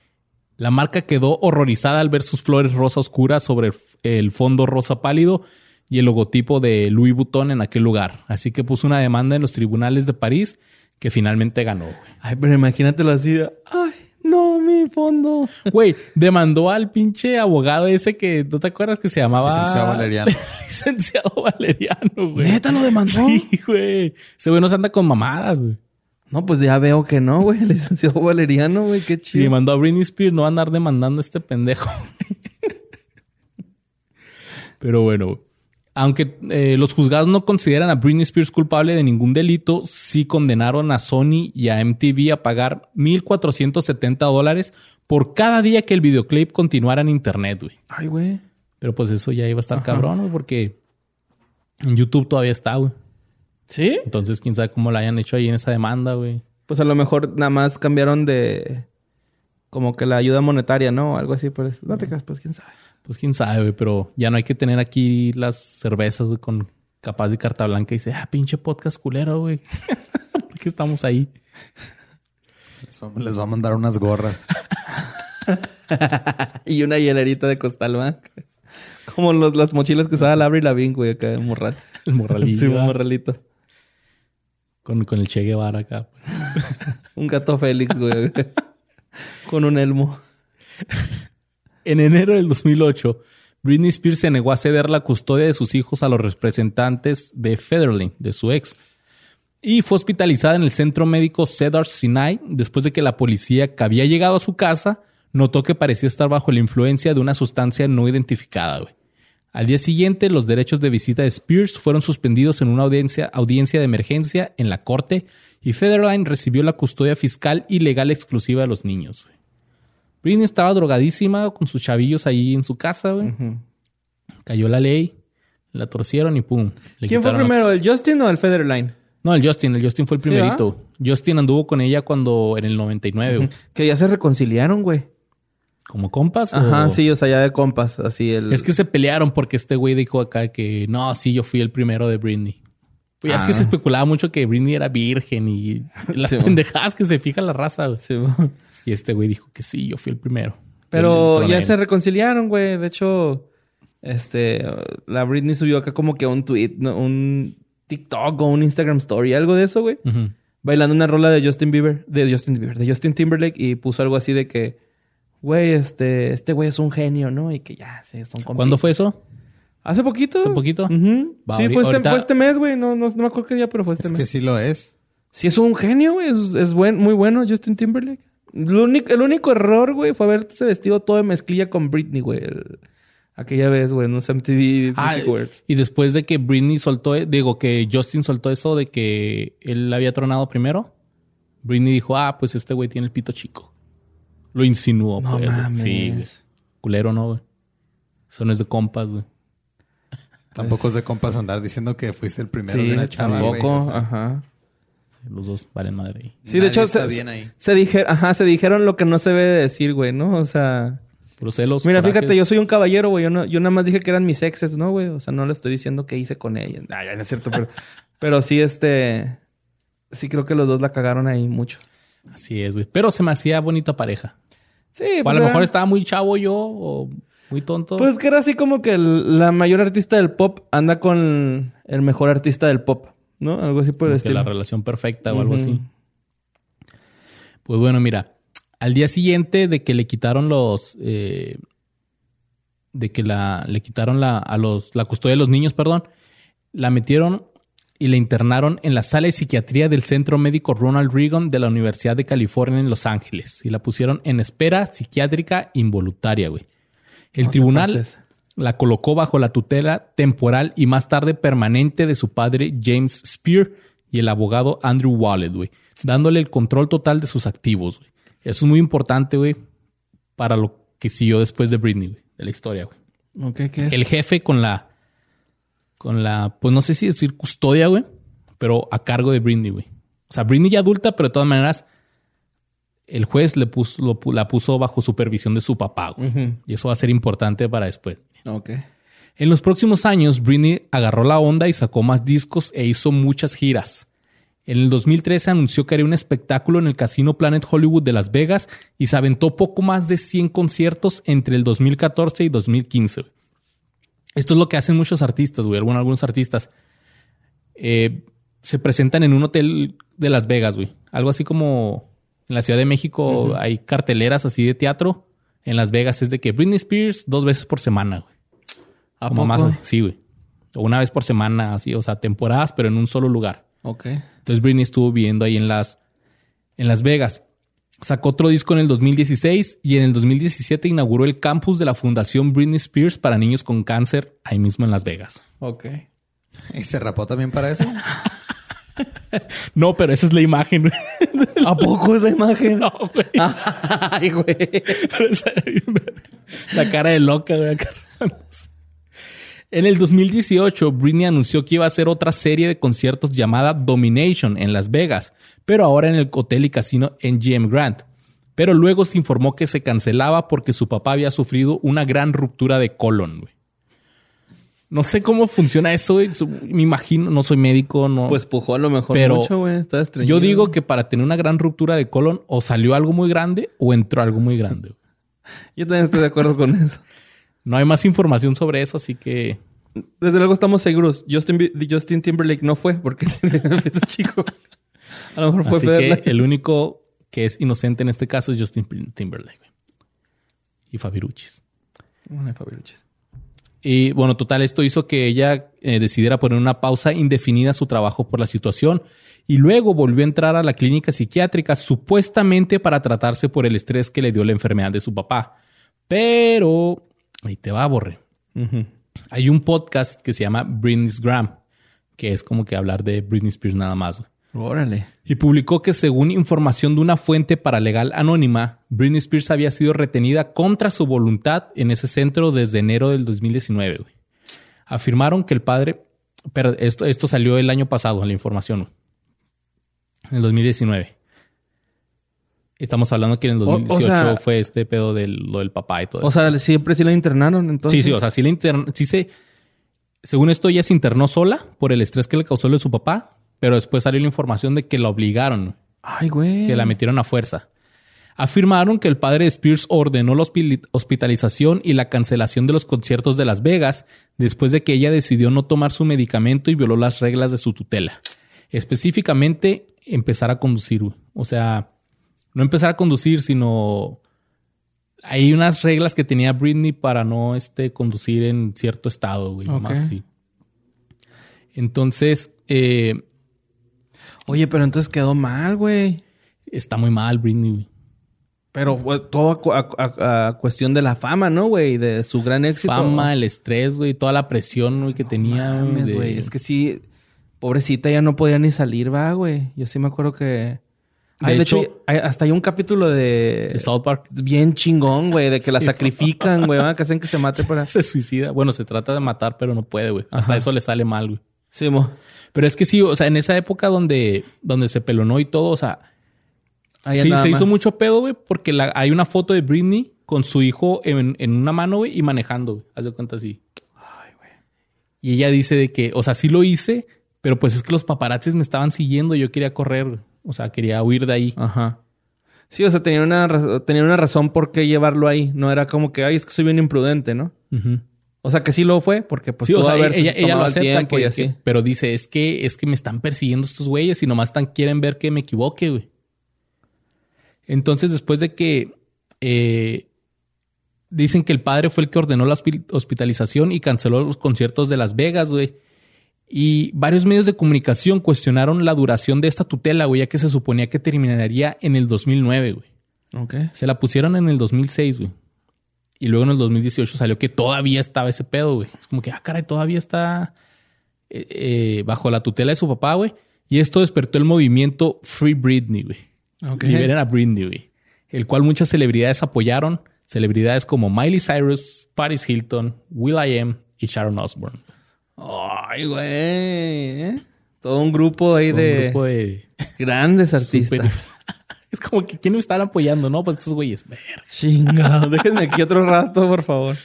La marca quedó horrorizada al ver sus flores rosa oscuras sobre el fondo rosa pálido y el logotipo de Louis Vuitton en aquel lugar. Así que puso una demanda en los tribunales de París que finalmente ganó. güey. Ay, pero imagínatelo así. de, Ay, no, mi fondo. Güey, demandó al pinche abogado ese que, ¿no te acuerdas que se llamaba? Licenciado Valeriano. [laughs] Licenciado Valeriano, güey. ¿Neta lo demandó? Sí, güey. Ese güey no se anda con mamadas, güey. No, pues ya veo que no, güey. Licenciado Valeriano, güey. Qué Si chido. demandó a Britney Spears, no va a andar demandando a este pendejo. [laughs] Pero bueno, aunque eh, los juzgados no consideran a Britney Spears culpable de ningún delito, sí condenaron a Sony y a MTV a pagar 1.470 dólares por cada día que el videoclip continuara en internet, güey. Ay, güey. Pero pues eso ya iba a estar cabrón, güey, porque en YouTube todavía está, güey. ¿Sí? Entonces, quién sabe cómo la hayan hecho ahí en esa demanda, güey. Pues a lo mejor nada más cambiaron de... Como que la ayuda monetaria, ¿no? Algo así, pues. No te creas, pues quién sabe. Pues quién sabe, güey, pero ya no hay que tener aquí las cervezas, güey, con capaz de carta blanca y dice, ah, pinche podcast culero, güey. [laughs] que estamos ahí. Les va- Les va a mandar unas gorras. [laughs] y una hielerita de Costal Bank. Como los, las mochilas que usaba Labri Lavín, güey, acá en morral. El morralillo. Sí, un morralito. Con, con el Che Guevara acá. pues. Un gato Félix, güey. [laughs] Con un elmo. En enero del 2008, Britney Spears se negó a ceder la custodia de sus hijos a los representantes de Federline, de su ex, y fue hospitalizada en el centro médico Cedar Sinai después de que la policía que había llegado a su casa notó que parecía estar bajo la influencia de una sustancia no identificada. Güey. Al día siguiente, los derechos de visita de Spears fueron suspendidos en una audiencia, audiencia de emergencia en la corte y Federline recibió la custodia fiscal y legal exclusiva de los niños. Britney estaba drogadísima con sus chavillos ahí en su casa. Güey. Cayó la ley, la torcieron y pum. le ¿Quién fue primero, el Justin o el Federline? No, el Justin. El Justin fue el ¿Sí, primerito. Justin anduvo con ella cuando en el 99, güey. Que ya se reconciliaron, güey. Como compas. Ajá, o- sí, o sea, ya de compas, así el... Es que se pelearon porque este güey dijo acá que no, sí, yo fui el primero de Britney. Güey, es que Ah. se especulaba mucho que Britney era virgen y [laughs] las Sí, pendejadas que se fija la raza. güey. Sí, mo. Y este güey dijo que sí, yo fui el primero. Pero El- ya se reconciliaron, güey. De hecho, este, la Britney subió acá como que un tweet, ¿no? un TikTok o un Instagram story, algo de eso, güey. Bailando una rola de Justin Bieber, de Justin Bieber, de Justin Timberlake y puso algo así de que, güey, este, este güey es un genio, ¿no? Y que ya, sí, son compi- ¿Cuándo fue eso? ¿Hace poquito? ¿Hace poquito? Va, sí, fue este, fue este mes, güey. No, no, no me acuerdo qué día, pero fue este Es mes. que sí lo es. Sí, es un genio, güey. Es, es buen, muy bueno Justin Timberlake. Lo único, el único error, güey, fue haberse vestido todo de mezclilla con Britney, güey. El- Aquella vez, güey, en unos MTV Ah, Music Awards. y después de que Britney soltó, digo que Justin soltó eso de que él había tronado primero, Britney dijo, ah, pues este güey tiene el pito chico. Lo insinuó, No pues. mames. Sí, güey. culero, ¿no, güey? Eso no es de compas, güey. Tampoco es de compas andar diciendo que fuiste el primero Sí, de una chava, güey. tampoco. O sea, Ajá. Los dos valen madre ahí. Sí, de hecho, está se, bien ahí. se dije- ajá, se dijeron lo que no se debe de decir, güey, ¿no? O sea... Puros celos. Mira, fíjate, yo soy un caballero, güey. Yo, no, yo nada más dije que eran mis exes, ¿no, güey? O sea, no le estoy diciendo qué hice con ella. Ay, ya no es cierto, pero... [laughs] pero sí, este... Sí creo que los dos la cagaron ahí mucho. Así es, güey. Pero se me hacía bonita pareja. Sí, o a pues lo era- mejor estaba muy chavo yo o muy tonto. Pues que era así como que el- la mayor artista del pop anda con el mejor artista del pop, ¿no? Algo así por el que la estilo. relación perfecta o algo así. Pues bueno, mira, al día siguiente de que le quitaron los, eh, de que la, le quitaron la, a los, la custodia de los niños, perdón, la metieron y la internaron en la sala de psiquiatría del Centro Médico Ronald Reagan de la Universidad de California en Los Ángeles y la pusieron en espera psiquiátrica involuntaria, güey. El No tribunal la colocó bajo la tutela temporal y más tarde permanente de su padre James Spear y el abogado Andrew Wallet, güey, dándole el control total de sus activos, güey. Eso es muy importante, güey, para lo que siguió después de Britney, güey, de la historia, güey. Ok, ¿qué? El jefe con la, con la, pues no sé si decir custodia, güey, pero a cargo de Britney, güey. O sea, Britney ya adulta, pero de todas maneras, el juez le puso, lo la puso bajo supervisión de su papá, güey. Y eso va a ser importante para después. Ok. En los próximos años, Britney agarró la onda y sacó más discos e hizo muchas giras. En el 2013 anunció que haría un espectáculo en el Casino Planet Hollywood de Las Vegas y se aventó poco más de 100 conciertos entre el 2014 y 2015. Esto es lo que hacen muchos artistas, güey. Algunos, algunos artistas. Eh, se presentan en un hotel de Las Vegas, güey. Algo así como en la Ciudad de México hay carteleras así de teatro. En Las Vegas es de que Britney Spears dos veces por semana, güey. ¿A Como poco? más así, sí, güey. O una vez por semana, así, o sea, temporadas, pero en un solo lugar. Ok. Entonces Britney estuvo viviendo ahí en las, en Las Vegas. Sacó otro disco en el 2016 y en el 2017 inauguró el campus de la Fundación Britney Spears para niños con cáncer ahí mismo en Las Vegas. Ok. ¿Y se rapó también para eso? [laughs] No, pero esa es la imagen. [laughs] ¿A poco es la imagen? No, güey. [laughs] Ay, güey. La cara de loca, güey. En el 2018, Britney anunció que iba a hacer otra serie de conciertos llamada Domination en Las Vegas, pero ahora en el hotel y casino MGM Grand. Pero luego se informó que se cancelaba porque su papá había sufrido una gran ruptura de colon, güey. No sé cómo funciona eso, güey. Me imagino, no soy médico, no. Pues pujó a lo mejor Pero mucho, güey. Yo digo que para tener una gran ruptura de colon, o salió algo muy grande o entró algo muy grande. [laughs] Yo también estoy de acuerdo con eso. No hay más información sobre eso, así que Desde luego estamos seguros. Justin, Timberlake no fue porque [laughs] chico. A lo mejor fue Así que el único que es inocente en este caso es Justin Timberlake. Y Fabiruchis. Fabiruchis. Y bueno, total, esto hizo que ella eh, decidiera poner una pausa indefinida a su trabajo por la situación y luego volvió a entrar a la clínica psiquiátrica supuestamente para tratarse por el estrés que le dio la enfermedad de su papá. Pero, ahí te va, Borre. Hay un podcast que se llama Britney's Gram, que es como que hablar de Britney Spears nada más. güey. Órale. Y publicó que según información de una fuente paralegal anónima, Britney Spears había sido retenida contra su voluntad en ese centro desde enero del 2019. güey. Afirmaron que el padre, pero esto, esto salió el año pasado, la información, güey. en el 2019. Estamos hablando que en el O- o 2018 sea- fue este pedo del, lo del papá y todo. O eso. sea, siempre sí la internaron, entonces. sí, sí, o sea, sí, la intern- sí se, según esto ella se internó sola por el estrés que le causó lo de su papá, pero después salió la información de que la obligaron. Ay, güey. que la metieron a fuerza. Afirmaron que el padre de Spears ordenó la hospi- hospitalización y la cancelación de los conciertos de Las Vegas después de que ella decidió no tomar su medicamento y violó las reglas de su tutela. Específicamente, empezar a conducir. güey. O sea, no empezar a conducir, sino hay unas reglas que tenía Britney para no este, conducir en cierto estado, güey. nomás Ok. así. Entonces, eh, Oye, pero entonces quedó mal, güey. está muy mal Britney, güey. Pero fue todo a, cu- a- a- a cuestión de la fama, ¿no, güey? De su gran éxito. fama, el estrés, güey, toda la presión, güey, que tenía. güey, de-. Es que sí, pobrecita ya no podía ni salir, va, güey. Yo sí me acuerdo que... Ay, de, hecho, hecho- hay- hasta hay un capítulo de... de South Park Bien chingón, güey, de que la sacrifican, güey, que hacen que se mate para... [laughs] se suicida. Bueno, se trata de matar, pero no puede, güey. Hasta Ajá. eso le sale mal, güey. Sí, mo. Pero es que sí, o sea, en esa época donde, donde se pelonó y todo, o sea, Ahí sí, se hizo mucho pedo, güey, porque la- hay una foto de Britney con su hijo en, en una mano, güey, y manejando, güey. Haz de cuenta así. Y ella dice de que, o sea, sí lo hice, pero pues es que los paparazzis me estaban siguiendo y yo quería correr, güey. O sea, quería huir de ahí. Ajá. Sí, o sea, tenía una, tenía una razón por qué llevarlo ahí. No era como que, ay, es que soy bien imprudente, ¿no? O sea, que sí lo fue, porque pues sí, o sea, ella, ella lo acepta, que- y así. que- pero dice, es que, es que me están persiguiendo estos güeyes y nomás están, quieren ver que me equivoque, güey. Entonces, después de que eh, dicen que el padre fue el que ordenó la hospi- hospitalización y canceló los conciertos de Las Vegas, güey. Y varios medios de comunicación cuestionaron la duración de esta tutela, güey, ya que se suponía que terminaría en el 2009, güey. Ok. Se la pusieron en el 2006, güey. Y luego en el 2018 salió que todavía estaba ese pedo, güey. Es como que, ah, caray, todavía está eh, eh, bajo la tutela de su papá, güey. Y esto despertó el movimiento Free Britney, güey. Ok. Liberen a Britney, güey. El cual muchas celebridades apoyaron. Celebridades como Miley Cyrus, Paris Hilton, Will.i.am y Sharon Osbourne. Ay, güey. ¿eh? Todo un grupo ahí Un de, grupo de... grandes artistas. [laughs] es como que, ¿quién me están apoyando? No, pues estos güeyes. Verga. Chingado. Déjenme aquí otro rato, por favor.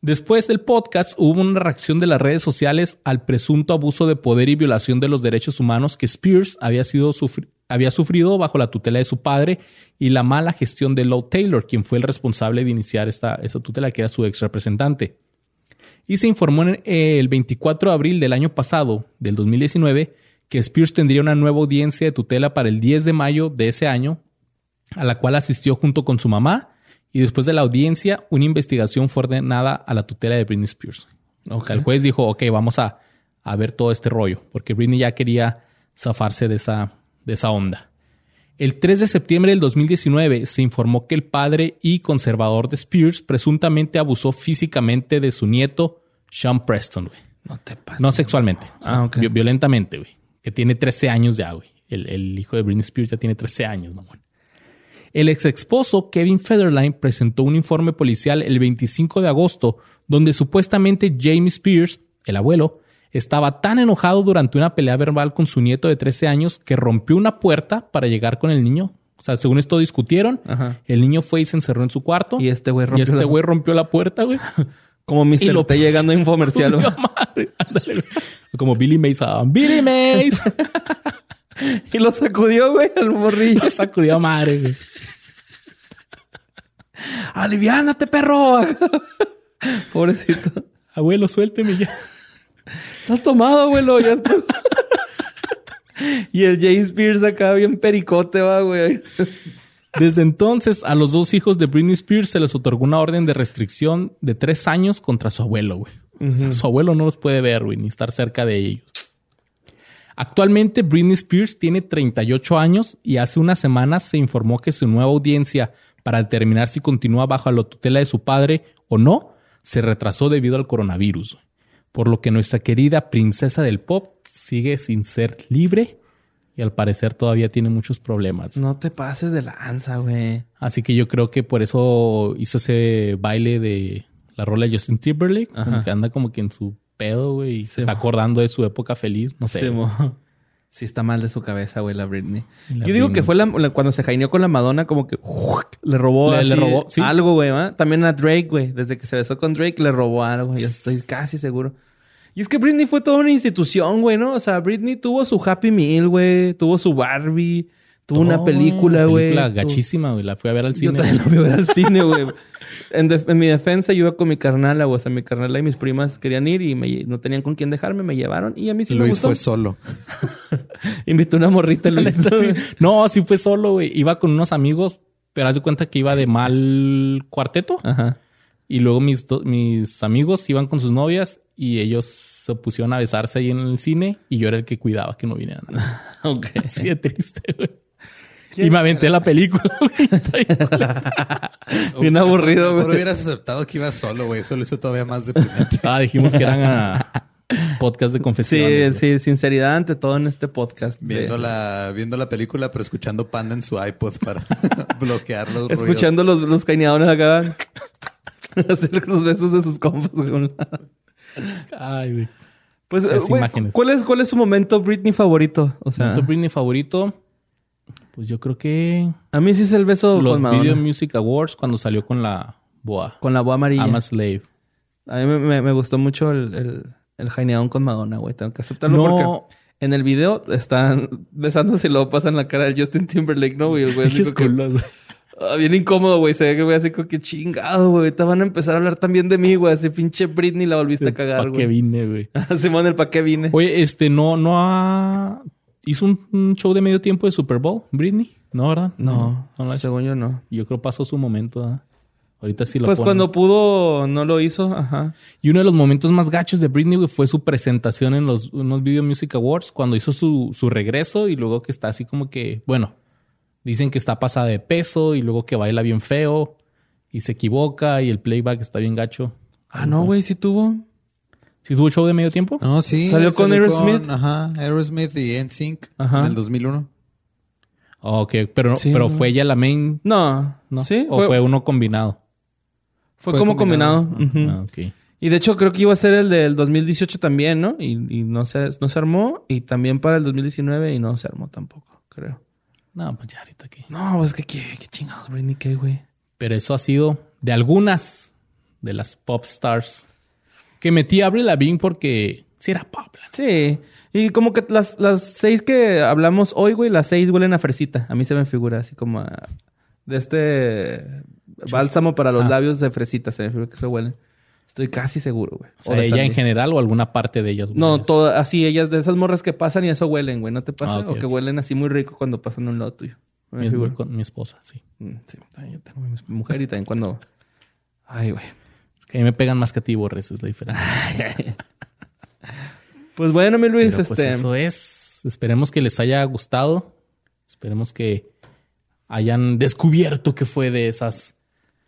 Después del podcast hubo una reacción de las redes sociales al presunto abuso de poder y violación de los derechos humanos que Spears había, sido sufri- había sufrido bajo la tutela de su padre y la mala gestión de Low Taylor, quien fue el responsable de iniciar esta, esta tutela, que era su ex representante. Y se informó en el 24 de abril del año pasado, del 2019, que Spears tendría una nueva audiencia de tutela para el 10 de mayo de ese año, a la cual asistió junto con su mamá. Y después de la audiencia, una investigación fue ordenada a la tutela de Britney Spears. O sea, el juez dijo, ok, vamos a, a ver todo este rollo, porque Britney ya quería zafarse de esa, de esa onda. El 3 de septiembre del 2019 se informó que el padre y conservador de Spears presuntamente abusó físicamente de su nieto, Sean Preston, güey. No te pases. No sexualmente. o sea, Ah, ok. vi- Violentamente, güey. Que tiene 13 años ya, güey. El, el hijo de Britney Spears ya tiene 13 años, mamón. El ex esposo Kevin Federline presentó un informe policial el 25 de agosto donde supuestamente Jamie Spears, el abuelo, estaba tan enojado durante una pelea verbal con su nieto de 13 años que rompió una puerta para llegar con el niño. O sea, según esto discutieron, Ajá. el niño fue y se encerró en su cuarto. Y este güey y rompió este la- güey rompió la puerta, güey. [laughs] Como Y Mr. lo- T llegando [laughs] a infomercial. madre. Ándale. Como Billy Mays. Billy Mays. [laughs] y lo sacudió, güey, al morrillo. Lo sacudió a madre, güey. [laughs] ¡Aliviánate, perro! Pobrecito. Abuelo, suélteme ya. Estás tomado, abuelo. Ya está. y el Jay Spears acá bien pericote, va, güey. Desde entonces, a los dos hijos de Britney Spears se les otorgó una orden de restricción de tres años contra su abuelo, güey. O sea, su abuelo no los puede ver, güey, ni estar cerca de ellos. Actualmente, Britney Spears tiene 38 años y hace unas semanas se informó que su nueva audiencia para determinar si continúa bajo la tutela de su padre o no se retrasó debido al coronavirus. Por lo que nuestra querida princesa del pop sigue sin ser libre y al parecer todavía tiene muchos problemas. No te pases de lanza, güey. Así que yo creo que por eso hizo ese baile de la rola de Justin Timberlake, como que anda como que en su pedo, güey, y se está acordando de su época feliz, no sé. Mo. [laughs] Sí está mal de su cabeza, güey, la Britney. La Yo digo Britney. que fue la- la- cuando se jaineó con la Madonna, como que le robó, Le- así le robó, sí. algo, güey. ¿va? También a Drake, güey. Desde que se besó con Drake, le robó algo. Yo estoy casi seguro. Y es que Britney fue toda una institución, güey, ¿no? O sea, Britney tuvo su Happy Meal, güey. Tuvo su Barbie. Tuvo una película, güey. Película Tu- gachísima, güey. La fui a ver al Yo cine. también la fui a ver al [laughs] cine, güey. En, en mi defensa, yo iba con mi carnala, güey. O sea, mi carnala y mis primas querían ir y me- no tenían con quién dejarme, me llevaron. Y a mí sí me Luis gustó. fue solo. [laughs] Invitó una morrita, [laughs] Luis. sí. No, sí fue solo, güey. Iba con unos amigos, pero haz de cuenta que iba de mal cuarteto. Ajá. Y luego mis, mis amigos iban con sus novias y ellos se pusieron a besarse ahí en el cine y yo era el que cuidaba que no vinieran. [laughs] Ok. [laughs] Así de triste, güey. Y me aventé la película, [laughs] güey. Bien aburrido, güey. hubieras aceptado que ibas solo, güey. Eso lo hizo todavía más deprimente. Ah, dijimos que eran a podcast de Sí, confesiones. güey. sí, sinceridad ante todo en este podcast. de- Viendo la, viendo la película, pero escuchando Panda en su iPod para bloquear los ruidos. Escuchando los, los cañadones acá. [laughs] Hacer los besos de sus compas, güey. Ay, güey. Pues, Las güey, imágenes. ¿cuál es, ¿cuál es su momento Britney favorito? O sea, Momento Britney favorito. Pues yo creo que a mí sí es el beso los con Madonna. Video Music Awards cuando salió con la boa. Con la boa amarilla. I'm a Slave. A mí me, me- me gustó mucho el, el, el jaineadón con Madonna, güey. Tengo que aceptarlo No. porque en el video están besándose y luego pasan la cara de Justin Timberlake, ¿no, güey? El güey [laughs] así Pinches culos, güey. Ah, bien incómodo, güey. Se ve que güey así como que chingado, güey. Te van a empezar a hablar también de mí, güey. Ese pinche Britney la volviste a cagar, ¿Para qué güey. vine, güey? [laughs] Simón, el pa' qué vine. Oye, este, no, no ha... Hizo un, un show de medio tiempo de Super Bowl, Britney. ¿No, verdad? No, no hecho. según yo no. Yo creo pasó su momento, ¿verdad? Ahorita sí lo Pues ponen. cuando pudo, no lo hizo. Ajá. Y uno de los momentos más gachos de Britney güey, fue su presentación en los unos Video Music Awards cuando hizo su, su regreso y luego que está así como que, bueno, dicen que está pasada de peso y luego que baila bien feo y se equivoca y el playback está bien gacho. Ah, no, güey, sí tuvo. ¿Sí tuvo show de medio tiempo? No, sí. ¿Salió con Aerosmith? Ajá, Aerosmith y NSYNC Ajá. en el 2001. Ah, ok, pero, Sí, pero no. fue ella la main, No, ¿no? Sí, ¿O fue, fue, uno combinado? fue fue como combinado. combinado. Ah, ok. Y de hecho creo que iba a ser el del 2018 también, ¿no? Y, y no, se, no se armó. Y también para el 2019 y no se armó tampoco, creo. No, pues ya ahorita aquí. No, pues que qué, qué chingados, Britney, qué, güey. Pero eso ha sido de algunas de las pop stars que metí a Avril Lavigne porque sí era pop. Sí. Y como que las, las seis que hablamos hoy, güey, las seis huelen a fresita. A mí se me figura así como a- de este bálsamo para los Ah. labios de fresita. Se me figura que se huelen. Estoy casi seguro, güey. O sea, de ella en general o alguna parte de ellas. güey. No, todas así, ellas de esas morras que pasan y eso huelen, güey. ¿No te pasa? Ah, o que huelen así muy rico cuando pasan a un lado tuyo. Mi, figura. con mi esposa, sí. Mm, Sí, también yo tengo mi mujer y también cuando... [laughs] Ay, güey. Es que a mí me pegan más que a ti, Borres, es la diferencia. [laughs] Pues bueno, mi Luis, Pero, pues este... eso es. Esperemos que les haya gustado. Esperemos que hayan descubierto que fue de esas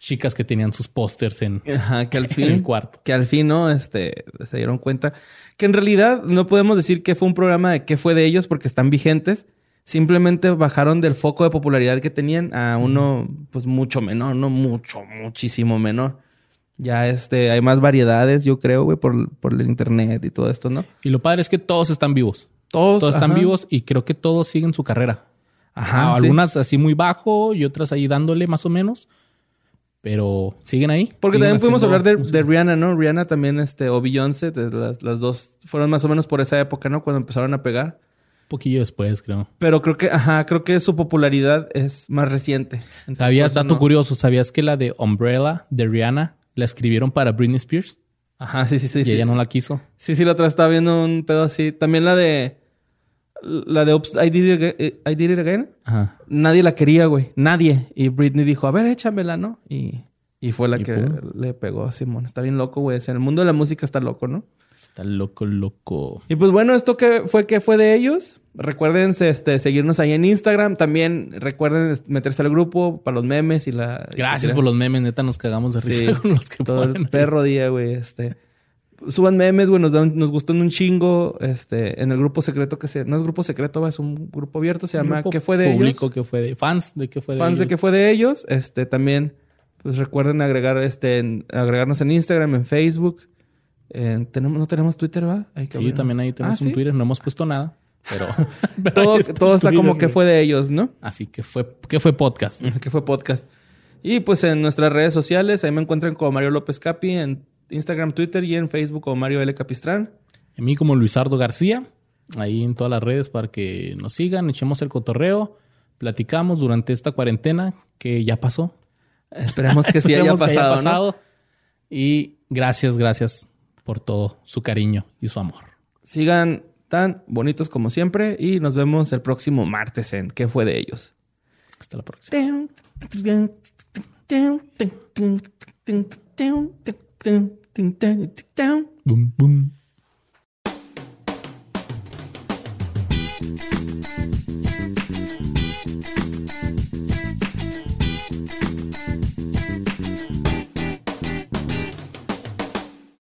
chicas que tenían sus pósters en, Ajá, que al [laughs] en el cuarto. que al fin, ¿no? Este, se dieron cuenta que en realidad no podemos decir que fue un programa de qué fue de ellos porque están vigentes. Simplemente bajaron del foco de popularidad que tenían a uno, pues mucho menor, no mucho, muchísimo menor. Ya este, hay más variedades, yo creo, güey, por, por el internet y todo esto, ¿no? Y lo padre es que todos están vivos. Todos, Todos están ajá. vivos y creo que todos siguen su carrera. Ajá, Ah, sí. Algunas así muy bajo y otras ahí dándole más o menos. Pero siguen ahí. Porque siguen también pudimos hablar de, Rihanna, ¿no? Rihanna también, este, o Beyoncé, las, las dos fueron más o menos por esa época, ¿no? Cuando empezaron a pegar. Un poquillo después, creo. Pero creo que, ajá, creo que su popularidad es más reciente. ¿Sabías, dato no- curioso, sabías que la de Umbrella de Rihanna la escribieron para Britney Spears? Ajá, sí, sí, sí. y sí. ella no la quiso. Sí, sí, la otra estaba viendo un pedo así. También la de. La de Oops, I Did It Again, eh, I Did It Again, Ajá. nadie la quería, güey. Nadie. Y Britney dijo, a ver, échamela, ¿no? Y, y fue la Y que le pegó a Simón. Está bien loco, güey. O sea, en el mundo de la música está loco, ¿no? Está loco, loco. Y pues bueno, esto que fue que fue de ellos. Recuerden este, seguirnos ahí en Instagram. También recuerden meterse al grupo para los memes y la. Gracias por los memes, neta, nos cagamos de risa Sí, [laughs] con los que todo el ponen. perro día, güey. Este. Suban memes, güey. Nos, dan- nos gustó un chingo. Este, en el grupo secreto que se. No es grupo secreto, va, es un grupo abierto. Se llama ¿Qué fue de público, ellos? ¿Qué fue de fans de qué fue de Fans de qué fue de ellos. Este, también, pues recuerden agregar, este, en- agregarnos en Instagram, en Facebook. En- tenemos, no tenemos Twitter, ¿va? Hay que Sí, abrir- también ahí tenemos Ah, un ¿sí? Twitter, no hemos puesto nada, pero, [laughs] [laughs] pero Todo, está como que fue de ellos, ¿no? Así que fue, ¿qué fue podcast? [laughs] que fue podcast. Y pues en nuestras redes sociales, ahí me encuentran como Mario López Capi en Instagram, Twitter y en Facebook como Mario L. Capistrán. A mí como Luisardo García, ahí en todas las redes para que nos sigan, echemos el cotorreo, platicamos durante esta cuarentena que ya pasó. Esperemos que sí haya que pasado, ¿no? Y gracias, gracias por todo su cariño y su amor. Sigan tan bonitos como siempre y nos vemos el próximo martes en ¿Qué fue de ellos? Hasta la próxima. ding, ding, ding, down, boom, boom.